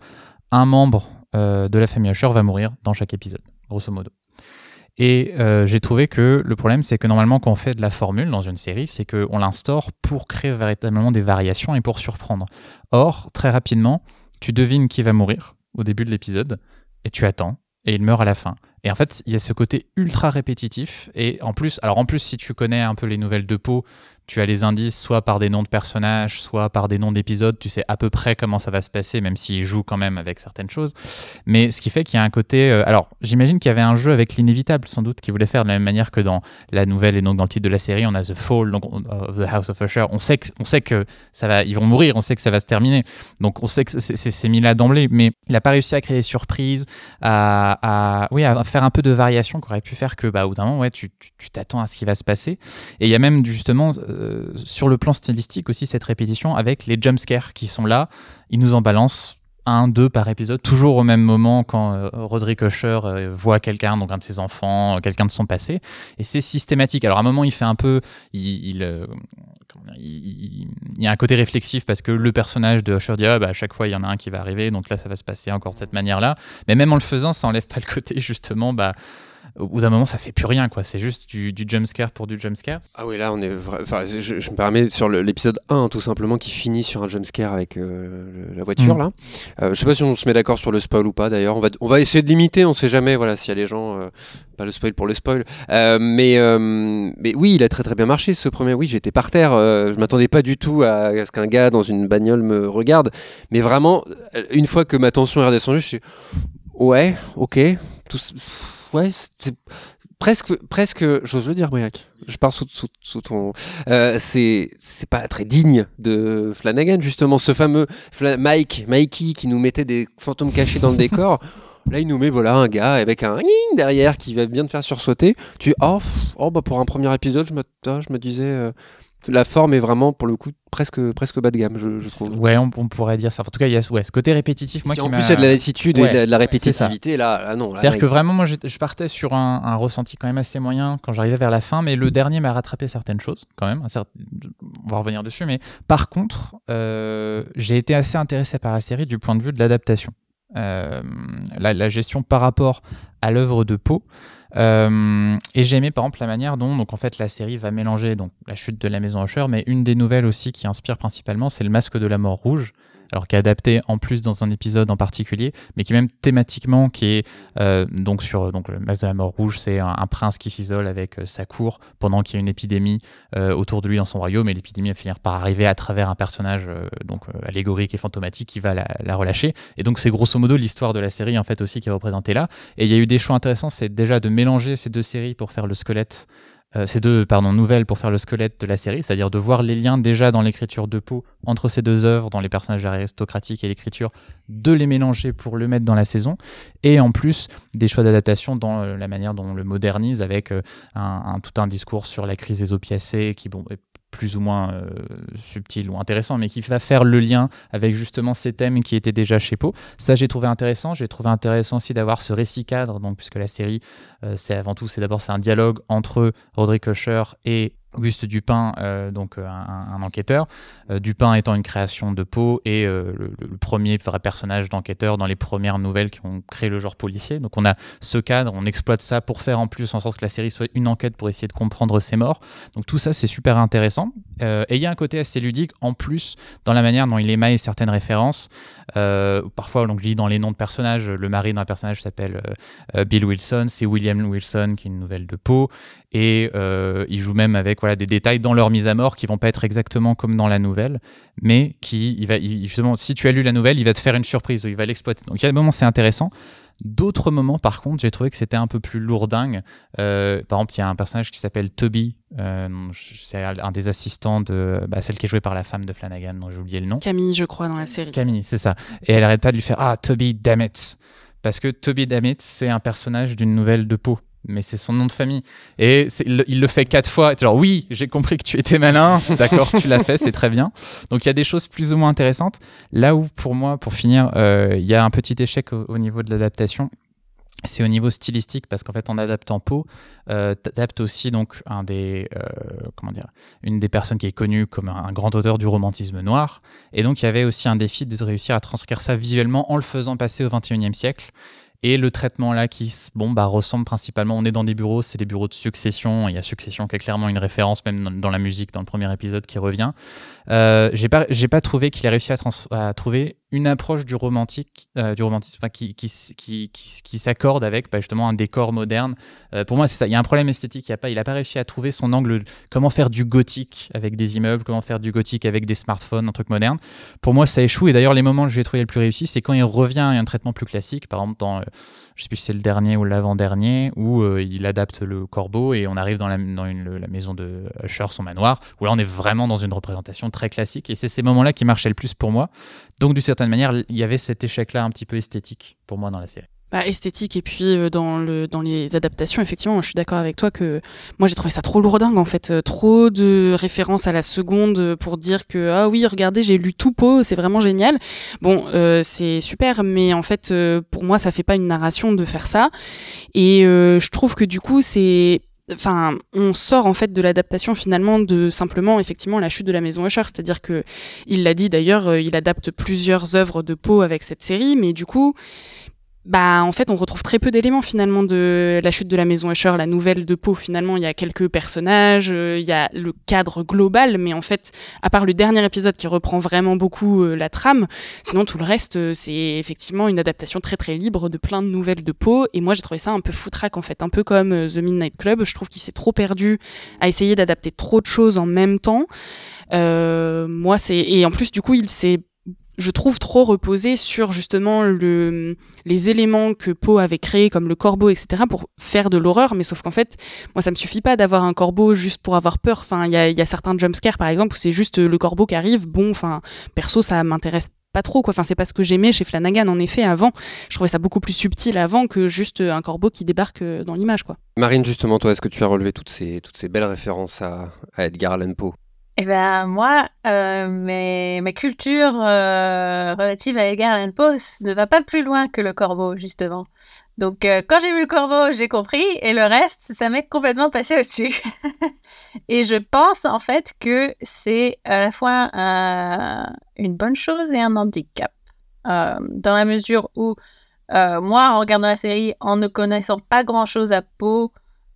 un membre de la famille Usher va mourir dans chaque épisode, grosso modo. Et euh, j'ai trouvé que le problème, c'est que normalement, quand on fait de la formule dans une série, c'est qu'on l'instaure pour créer véritablement des variations et pour surprendre. Or, très rapidement, tu devines qui va mourir au début de l'épisode, et tu attends, et il meurt à la fin. Et en fait, il y a ce côté ultra répétitif. Et en plus, alors en plus, si tu connais un peu les nouvelles de Poe, tu as les indices soit par des noms de personnages, soit par des noms d'épisodes, tu sais à peu près comment ça va se passer, même s'il joue quand même avec certaines choses. Mais ce qui fait qu'il y a un côté... Euh, alors, j'imagine qu'il y avait un jeu avec l'inévitable, sans doute, qui voulait faire de la même manière que dans la nouvelle et donc dans le titre de la série, on a The Fall donc, of the House of Usher. On sait, que, on sait que ça va, ils vont mourir, on sait que ça va se terminer. Donc, on sait que c'est mis là d'emblée, mais il n'a pas réussi à créer des surprises, à, oui, à faire un peu de variation qui aurait pu faire que, bah, au bout d'un moment, ouais, tu t'attends à ce qui va se passer. Et il y a même, justement... Euh, sur le plan stylistique aussi cette répétition avec les jumpscares qui sont là. Ils nous en balancent un, deux par épisode, toujours au même moment quand euh, Roderick Usher euh, voit quelqu'un, donc un de ses enfants, quelqu'un de son passé. Et c'est systématique. Alors à un moment, il fait un peu... Il, il, y a un côté réflexif parce que le personnage de Usher dit ah, bah, à chaque fois il y en a un qui va arriver, donc là ça va se passer encore de cette manière-là. Mais même en le faisant, ça enlève pas le côté justement... Bah, au bout d'un moment, ça fait plus rien, quoi. C'est juste du, du jumpscare pour du jumpscare. Ah oui, là, on est. Enfin, je, me permets sur l'épisode 1, tout simplement, qui finit sur un jumpscare avec euh, la voiture, mm. là. Euh, je sais pas si on se met d'accord sur le spoil ou pas, d'ailleurs. On va, on va essayer de limiter, on sait jamais, voilà, s'il y a les gens. Euh, pas le spoil pour le spoil. mais, mais oui, il a très très bien marché, ce premier. Oui, j'étais par terre. je m'attendais pas du tout à, à ce qu'un gars dans une bagnole me regarde. Mais vraiment, une fois que ma tension est redescendue, je suis. Ouais, ok. Tout ouais, c'est presque, presque, j'ose le dire, Briac. Je pars sous, sous, ton. Euh, c'est, c'est pas très digne de Flanagan, justement. Ce fameux Mike, Mikey qui nous mettait des fantômes cachés dans le décor. Là, il nous met voilà un gars avec un derrière qui va bien te faire sursauter. Tu oh, oh bah pour un premier épisode, je me, ah, je me disais, euh, la forme est vraiment pour le coup presque presque bas de gamme je, trouve. Ouais on, pourrait dire ça. En tout cas il y a ouais, ce côté répétitif moi si en plus il y a de la lassitude et de la, répétitivité là, là, non c'est à dire que vraiment moi je, partais sur un, ressenti quand même assez moyen quand j'arrivais vers la fin mais le dernier m'a rattrapé certaines choses quand même. On va revenir dessus mais par contre euh, j'ai été assez intéressé par la série du point de vue de l'adaptation. Euh, la, la, gestion par rapport à l'œuvre de Poe euh, et j'ai aimé par exemple la manière dont donc en fait la série va mélanger donc la chute de la maison Usher, mais une des nouvelles aussi qui inspire principalement, c'est le masque de la mort rouge, alors qui est adapté en plus dans un épisode en particulier, mais qui même thématiquement, qui est euh, donc sur donc le masque de la mort rouge, c'est un, prince qui s'isole avec euh, sa cour pendant qu'il y a une épidémie euh, autour de lui dans son royaume, et l'épidémie va finir par arriver à travers un personnage donc allégorique et fantomatique qui va la, la relâcher. Et donc c'est grosso modo l'histoire de la série en fait aussi qui est représentée là. Et il y a eu des choix intéressants, c'est déjà de mélanger ces deux séries pour faire le squelette euh, ces deux pardon, nouvelles pour faire le squelette de la série, c'est-à-dire de voir les liens déjà dans l'écriture de Poe entre ces deux œuvres, dans les personnages aristocratiques et l'écriture, de les mélanger pour le mettre dans la saison, et en plus des choix d'adaptation dans euh, la manière dont on le modernise avec euh, un, tout un discours sur la crise des opiacés qui bon, plus ou moins euh, subtil ou intéressant, mais qui va faire le lien avec justement ces thèmes qui étaient déjà chez Poe. Ça, j'ai trouvé intéressant. J'ai trouvé intéressant aussi d'avoir ce récit cadre, puisque la série, euh, c'est avant tout, c'est d'abord c'est un dialogue entre Roderick Usher et Auguste Dupin, euh, donc euh, un, enquêteur, euh, Dupin étant une création de Poe et le, premier vrai personnage d'enquêteur dans les premières nouvelles qui ont créé le genre policier. Donc on a ce cadre, on exploite ça pour faire en plus en sorte que la série soit une enquête pour essayer de comprendre ses morts. Donc tout ça c'est super intéressant. et il y a un côté assez ludique en plus dans la manière dont il émaille certaines références. parfois on lit dans les noms de personnages, le mari d'un personnage s'appelle Bill Wilson, c'est William Wilson qui est une nouvelle de Poe et il joue même avec des détails dans leur mise à mort qui vont pas être exactement comme dans la nouvelle, mais qui, il va, justement, si tu as lu la nouvelle, il va te faire une surprise, il va l'exploiter. Donc il y a des moments, c'est intéressant. D'autres moments, par contre, j'ai trouvé que c'était un peu plus lourdingue. Euh, par exemple, il y a un personnage qui s'appelle Toby. Euh, c'est un des assistants de bah, celle qui est jouée par la femme de Flanagan, dont j'ai oublié le nom. Camille, je crois, dans la série. Camille, c'est ça. Et elle arrête pas de lui faire Ah, Toby, damn it Parce que Toby, damn it, c'est un personnage d'une nouvelle de peau mais c'est son nom de famille. Et il, le fait quatre fois. Genre, oui, j'ai compris que tu étais malin, d'accord, tu l'as fait, c'est très bien. Donc il y a des choses plus ou moins intéressantes. Là où, pour moi, pour finir, euh, il y a un petit échec au, niveau de l'adaptation. C'est au niveau stylistique parce qu'en fait en adaptant Poe, euh, t'adaptes aussi donc euh, une des personnes qui est connue comme un, grand auteur du romantisme noir et donc il y avait aussi un défi de réussir à transcrire ça visuellement en le faisant passer au 21e siècle et le traitement là qui bon, bah, ressemble principalement, on est dans des bureaux, c'est des bureaux de succession, il y a succession qui est clairement une référence même dans, la musique dans le premier épisode qui revient. Euh, j'ai pas, j'ai pas trouvé qu'il a réussi à, trouver une approche du romantique, euh, du romantisme, qui, qui, qui, qui s'accorde avec bah, justement un décor moderne. Euh, pour moi, c'est ça. Il y a un problème esthétique. Il a pas, il a pas réussi à trouver son angle. Comment faire du gothique avec des immeubles, comment faire du gothique avec des smartphones, un truc moderne. Pour moi, ça échoue. Et d'ailleurs, les moments que j'ai trouvé le plus réussi, c'est quand il revient à un traitement plus classique. Par exemple, dans, je sais plus si c'est le dernier ou l'avant-dernier, où il adapte le corbeau et on arrive dans la, dans la maison de Usher, son manoir, où là, on est vraiment dans une représentation très classique. Et c'est ces moments-là qui marchaient le plus pour moi. Donc, d'une certaine manière, il y avait cet échec-là un petit peu esthétique pour moi dans la série. Bah, esthétique et puis euh, dans, le, dans les adaptations, effectivement, je suis d'accord avec toi que moi j'ai trouvé ça trop lourdingue en fait, euh, trop de références à la seconde pour dire que ah oui, regardez, j'ai lu tout pot, c'est vraiment génial. Bon, euh, c'est super, mais en fait pour moi ça fait pas une narration de faire ça et je trouve que du coup c'est enfin, on sort en fait de l'adaptation finalement de simplement effectivement la chute de la maison Usher, c'est-à-dire que il l'a dit d'ailleurs, euh, il adapte plusieurs œuvres de Poe avec cette série, mais du coup, bah en fait on retrouve très peu d'éléments finalement de la chute de la maison Usher, la nouvelle de Poe finalement. Il y a quelques personnages, euh, il y a le cadre global mais en fait à part le dernier épisode qui reprend vraiment beaucoup euh, la trame, sinon tout le reste euh, c'est effectivement une adaptation très très libre de plein de nouvelles de Poe. Et moi j'ai trouvé ça un peu foutraque en fait, un peu comme The Midnight Club, je trouve qu'il s'est trop perdu à essayer d'adapter trop de choses en même temps. moi c'est et en plus du coup il s'est je trouve trop reposé sur justement le, les éléments que Poe avait créés comme le corbeau, etc., pour faire de l'horreur. Mais sauf qu'en fait, moi, ça me suffit pas d'avoir un corbeau juste pour avoir peur. Enfin, il y a, certains jumpscares, par exemple, où c'est juste le corbeau qui arrive. Bon, enfin, perso, ça m'intéresse pas trop quoi. Enfin, c'est pas ce que j'aimais chez Flanagan en effet avant. Je trouvais ça beaucoup plus subtil avant que juste un corbeau qui débarque dans l'image quoi. Marine, justement, toi, est-ce que tu as relevé toutes ces, toutes ces belles références à, à Edgar Allan Poe? Eh ben moi, euh, mes, mes cultures euh, relatives à Edgar Allan Poe ne va pas plus loin que le corbeau, justement. Donc euh, quand j'ai vu le corbeau, j'ai compris, et le reste, ça m'est complètement passé au-dessus. et je pense en fait que c'est à la fois une bonne chose et un handicap. dans la mesure où moi, en regardant la série, en ne connaissant pas grand-chose à Poe,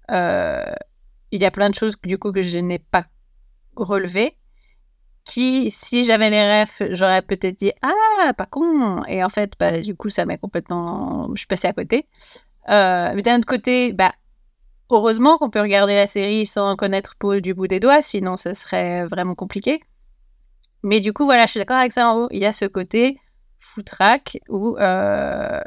il y a plein de choses du coup que je n'ai pas relevé. qui, si j'avais les refs, j'aurais peut-être dit ah pas con. Et en fait, bah, du coup, ça m'a complètement, je suis passée à côté. Euh, mais d'un autre côté, bah heureusement qu'on peut regarder la série sans connaître Paul du bout des doigts, sinon ça serait vraiment compliqué. Mais du coup, voilà, je suis d'accord avec ça en haut. Il y a ce côté foutraque où euh,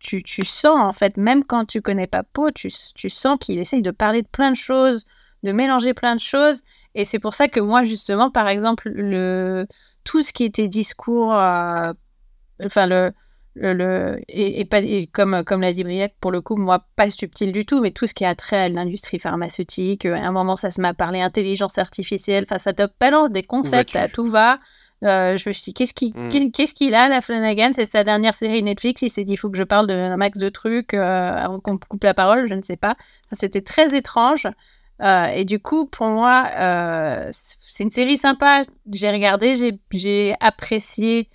tu, tu, sens, en fait, même quand tu connais pas Poe, tu, tu sens qu'il essaye de parler de plein de choses, de mélanger plein de choses. Et c'est pour ça que moi, justement, par exemple, le, tout ce qui était discours, euh, enfin, le, le, et, pas, comme, comme l'a dit Briette, pour le coup, moi, pas subtil du tout, mais tout ce qui a trait à l'industrie pharmaceutique. À un moment, ça se m'a parlé intelligence artificielle. Enfin, ça te balance des concepts à tout va. Euh, je me suis dit, qu'est-ce qu'il mm. qu'est-ce qu'il a, la Flanagan? C'est sa dernière série Netflix. Il s'est dit, il faut que je parle d'un max de trucs euh, avant qu'on coupe la parole. Je ne sais pas. C'était très étrange. Euh, et du coup, pour moi, c'est une série sympa. J'ai regardé, j'ai apprécié.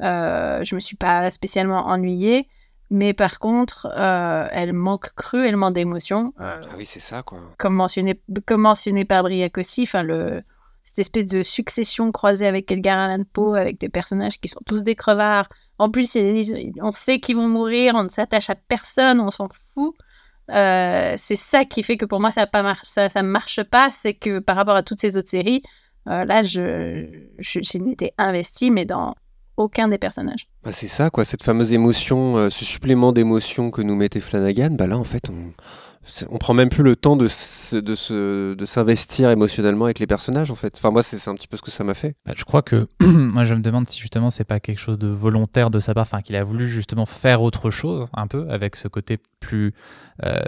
je me suis pas spécialement ennuyée. Mais par contre, elle manque cruellement d'émotion. ah oui, c'est ça, quoi. Comme mentionné, comme mentionné par Briac aussi, enfin, le, cette espèce de succession croisée avec Edgar Allan Poe, avec des personnages qui sont tous des crevards. En plus, on sait qu'ils vont mourir, on ne s'attache à personne, on s'en fout. Euh, c'est ça qui fait que pour moi, ça ne marche pas. C'est que par rapport à toutes ces autres séries, euh, là, je, je, je n'étais investie, mais dans aucun des personnages. Bah c'est ça, quoi, cette fameuse émotion, euh, ce supplément d'émotion que nous mettait Flanagan. Bah là, en fait, on, on prend même plus le temps de, de, de s'investir émotionnellement avec les personnages en fait. Enfin moi c'est un petit peu ce que ça m'a fait. Bah, je crois que moi je me demande si justement c'est pas quelque chose de volontaire de sa part, enfin qu'il a voulu justement faire autre chose un peu avec ce côté plus, euh,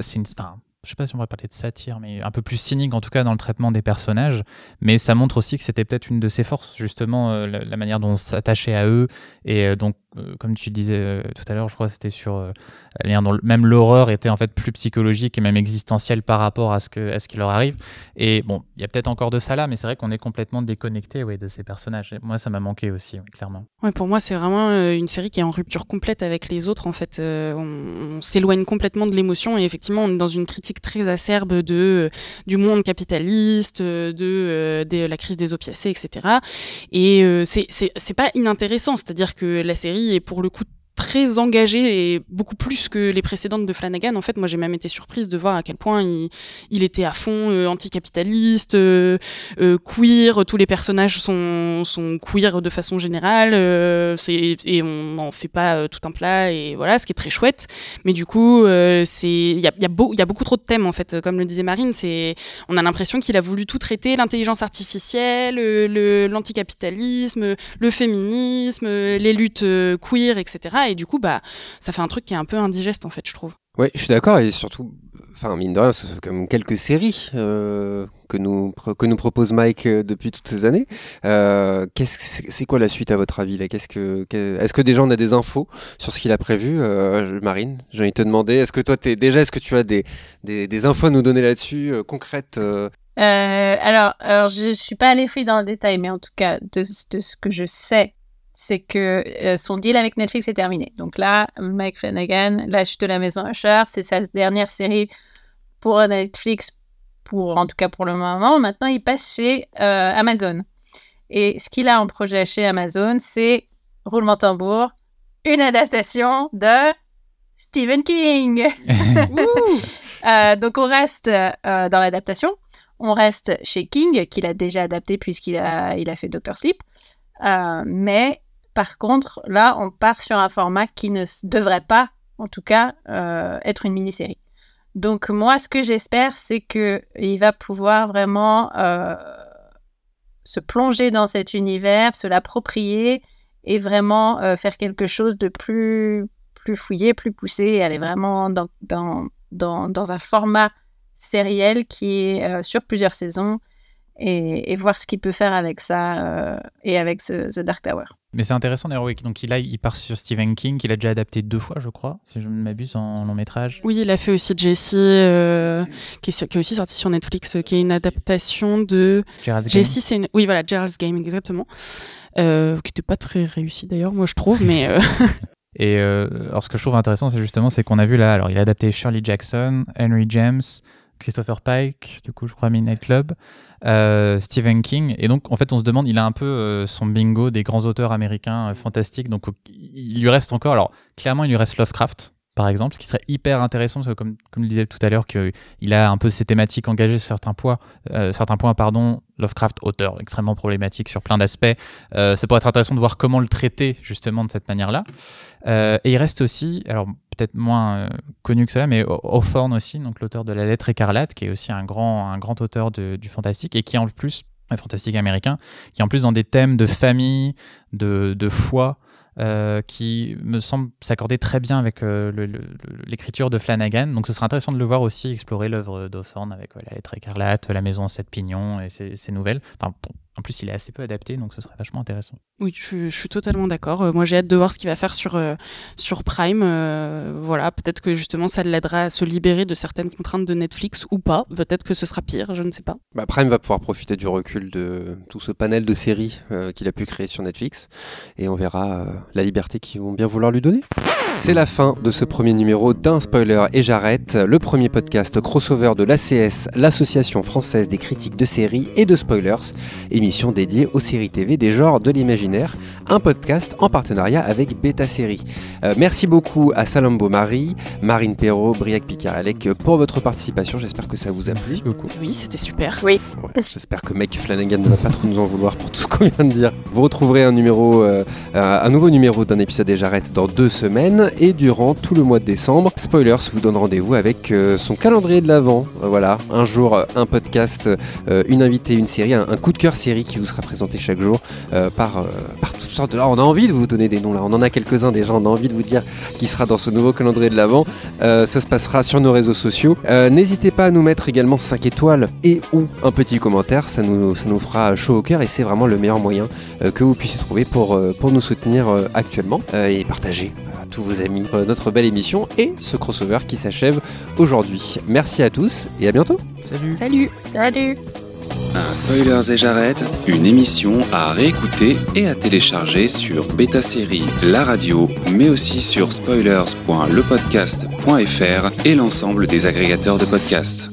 c'est enfin, je sais pas si on va parler de satire, mais un peu plus cynique en tout cas dans le traitement des personnages. Mais ça montre aussi que c'était peut-être une de ses forces, justement, euh, la, manière dont on s'attachait à eux. Et euh, donc, comme tu disais tout à l'heure, je crois que c'était sur même l'horreur était en fait plus psychologique et même existentielle par rapport à ce, que, à ce qui leur arrive. Et bon, il y a peut-être encore de ça là, mais c'est vrai qu'on est complètement déconnecté ouais, de ces personnages. Moi, ça m'a manqué aussi, clairement. Ouais, pour moi, c'est vraiment une série qui est en rupture complète avec les autres. En fait, on, s'éloigne complètement de l'émotion et effectivement, on est dans une critique très acerbe de, du monde capitaliste, de, euh, de la crise des opiacés, etc. Et euh, c'est pas inintéressant, c'est-à-dire que la série est pour le coup très engagé et beaucoup plus que les précédentes de Flanagan. En fait, moi, j'ai même été surprise de voir à quel point il, était à fond euh, anticapitaliste, euh, euh, queer. Tous les personnages sont, sont queer de façon générale. et on n'en fait pas tout un plat. Et voilà, ce qui est très chouette. Mais du coup, c'est il y a, beaucoup trop de thèmes, en fait. Comme le disait Marine, c'est on a l'impression qu'il a voulu tout traiter, l'intelligence artificielle, l'anticapitalisme, le, le féminisme, les luttes queer, etc et du coup, bah, ça fait un truc qui est un peu indigeste en fait, je trouve. Oui, je suis d'accord et surtout, enfin mine de rien, c'est comme quelques séries euh, que nous que nous propose Mike euh, depuis toutes ces années. Euh, qu'est-ce c'est quoi la suite à votre avis là? Qu'est-ce que est-ce que déjà on a des infos sur ce qu'il a prévu, Marine J'ai envie de te demander, est-ce que toi es déjà, est-ce que tu as des, des, des, infos à nous donner là-dessus concrètes alors, alors, je suis pas allée fouiller dans le détail, mais en tout cas, de, de ce que je sais, c'est que euh, son deal avec Netflix est terminé. Donc là, Mike Flanagan lâche de la maison Usher. C'est sa dernière série pour Netflix, pour, en tout cas pour le moment. Maintenant, il passe chez euh, Amazon. Et ce qu'il a en projet chez Amazon, c'est, roulement tambour, une adaptation de Stephen King. Euh, donc on reste dans l'adaptation. On reste chez King, qu'il a déjà adapté puisqu'il a, il a fait Doctor Sleep. mais par contre, là, on part sur un format qui ne devrait pas, en tout cas, euh, être une mini-série. Donc moi, ce que j'espère, c'est qu'il va pouvoir vraiment euh, se plonger dans cet univers, se l'approprier et vraiment euh, faire quelque chose de plus, plus fouillé, plus poussé, et aller vraiment dans, dans, un format sériel qui est sur plusieurs saisons et, voir ce qu'il peut faire avec ça et avec The Dark Tower. Mais c'est intéressant d'ailleurs, donc il, a, il part sur Stephen King, qu'il a déjà adapté deux fois, je crois, si je ne m'abuse, en long métrage. Oui, il a fait aussi Jessie, euh, qui, est, qui, est, aussi sorti sur Netflix, euh, qui est une adaptation de. Jessie, c'est une. Oui, voilà, Gerald's Game, exactement. Euh, qui n'était pas très réussi d'ailleurs, moi je trouve, mais. Et alors, ce que je trouve intéressant, c'est justement, c'est qu'on a vu là, alors il a adapté Shirley Jackson, Henry James, Christopher Pike, du coup, je crois Midnight Club. Euh, Stephen King. Et donc, en fait, on se demande, il a un peu euh, son bingo des grands auteurs américains euh, fantastiques. Donc, il lui reste encore, alors, clairement, il lui reste Lovecraft, par exemple, ce qui serait hyper intéressant, parce que comme, comme je disais tout à l'heure, qu'il a un peu ses thématiques engagées sur certains points, certains points, pardon, Lovecraft, auteur extrêmement problématique sur plein d'aspects. ça pourrait être intéressant de voir comment le traiter justement de cette manière-là. et il reste aussi, alors peut-être moins connu que cela, mais Hawthorne aussi, donc l'auteur de La Lettre écarlate, qui est aussi un grand, un grand auteur du fantastique et qui en plus un fantastique américain, qui en plus dans des thèmes de famille, de, de foi, euh, qui me semble s'accorder très bien avec euh, l'écriture de Flanagan. Donc ce sera intéressant de le voir aussi explorer l'œuvre d'Hawthorne avec la lettre écarlate, la maison en sept pignons et ses, nouvelles. Enfin, en plus, il est assez peu adapté, donc ce serait vachement intéressant. Oui, je, suis totalement d'accord. Euh, moi, j'ai hâte de voir ce qu'il va faire sur, euh, sur Prime. Euh, voilà, peut-être que justement, ça l'aidera à se libérer de certaines contraintes de Netflix ou pas. Peut-être que ce sera pire, je ne sais pas. Bah, Prime va pouvoir profiter du recul de tout ce panel de séries qu'il a pu créer sur Netflix. Et on verra la liberté qu'ils vont bien vouloir lui donner. C'est la fin de ce premier numéro d'un spoiler et j'arrête, le premier podcast crossover de l'ACS, l'Association française des critiques de séries et de spoilers, émission dédiée aux séries TV des genres de l'imaginaire, un podcast en partenariat avec Beta Série. Euh, merci beaucoup à Salambo Marie, Marine Perrault, Briac Picaralec pour votre participation, j'espère que ça vous a plu. Merci beaucoup. Oui, c'était super. Oui. j'espère que Mike Flanagan ne va pas trop nous en vouloir pour tout ce qu'on vient de dire. Vous retrouverez un numéro, euh, un nouveau numéro d'un épisode et j'arrête dans deux semaines et durant tout le mois de décembre. Spoilers vous donne rendez-vous avec euh, son calendrier de l'avant. Euh, voilà, un jour euh, un podcast, une invitée, une série, un, coup de cœur série qui vous sera présenté chaque jour par, toutes sortes de... on a envie de vous donner des noms là, on en a quelques-uns déjà, on a envie de vous dire qui sera dans ce nouveau calendrier de l'avant. ça se passera sur nos réseaux sociaux. N'hésitez pas à nous mettre également 5 étoiles et ou un petit commentaire, ça nous, fera chaud au cœur et c'est vraiment le meilleur moyen que vous puissiez trouver pour, nous soutenir actuellement et partager tous vos amis euh, notre belle émission et ce crossover qui s'achève aujourd'hui. Merci à tous et à bientôt. Salut. Salut. Salut. Un Spoilers et j'arrête, une émission à réécouter et à télécharger sur Beta Série, la radio, mais aussi sur spoilers.lepodcast.fr et l'ensemble des agrégateurs de podcasts.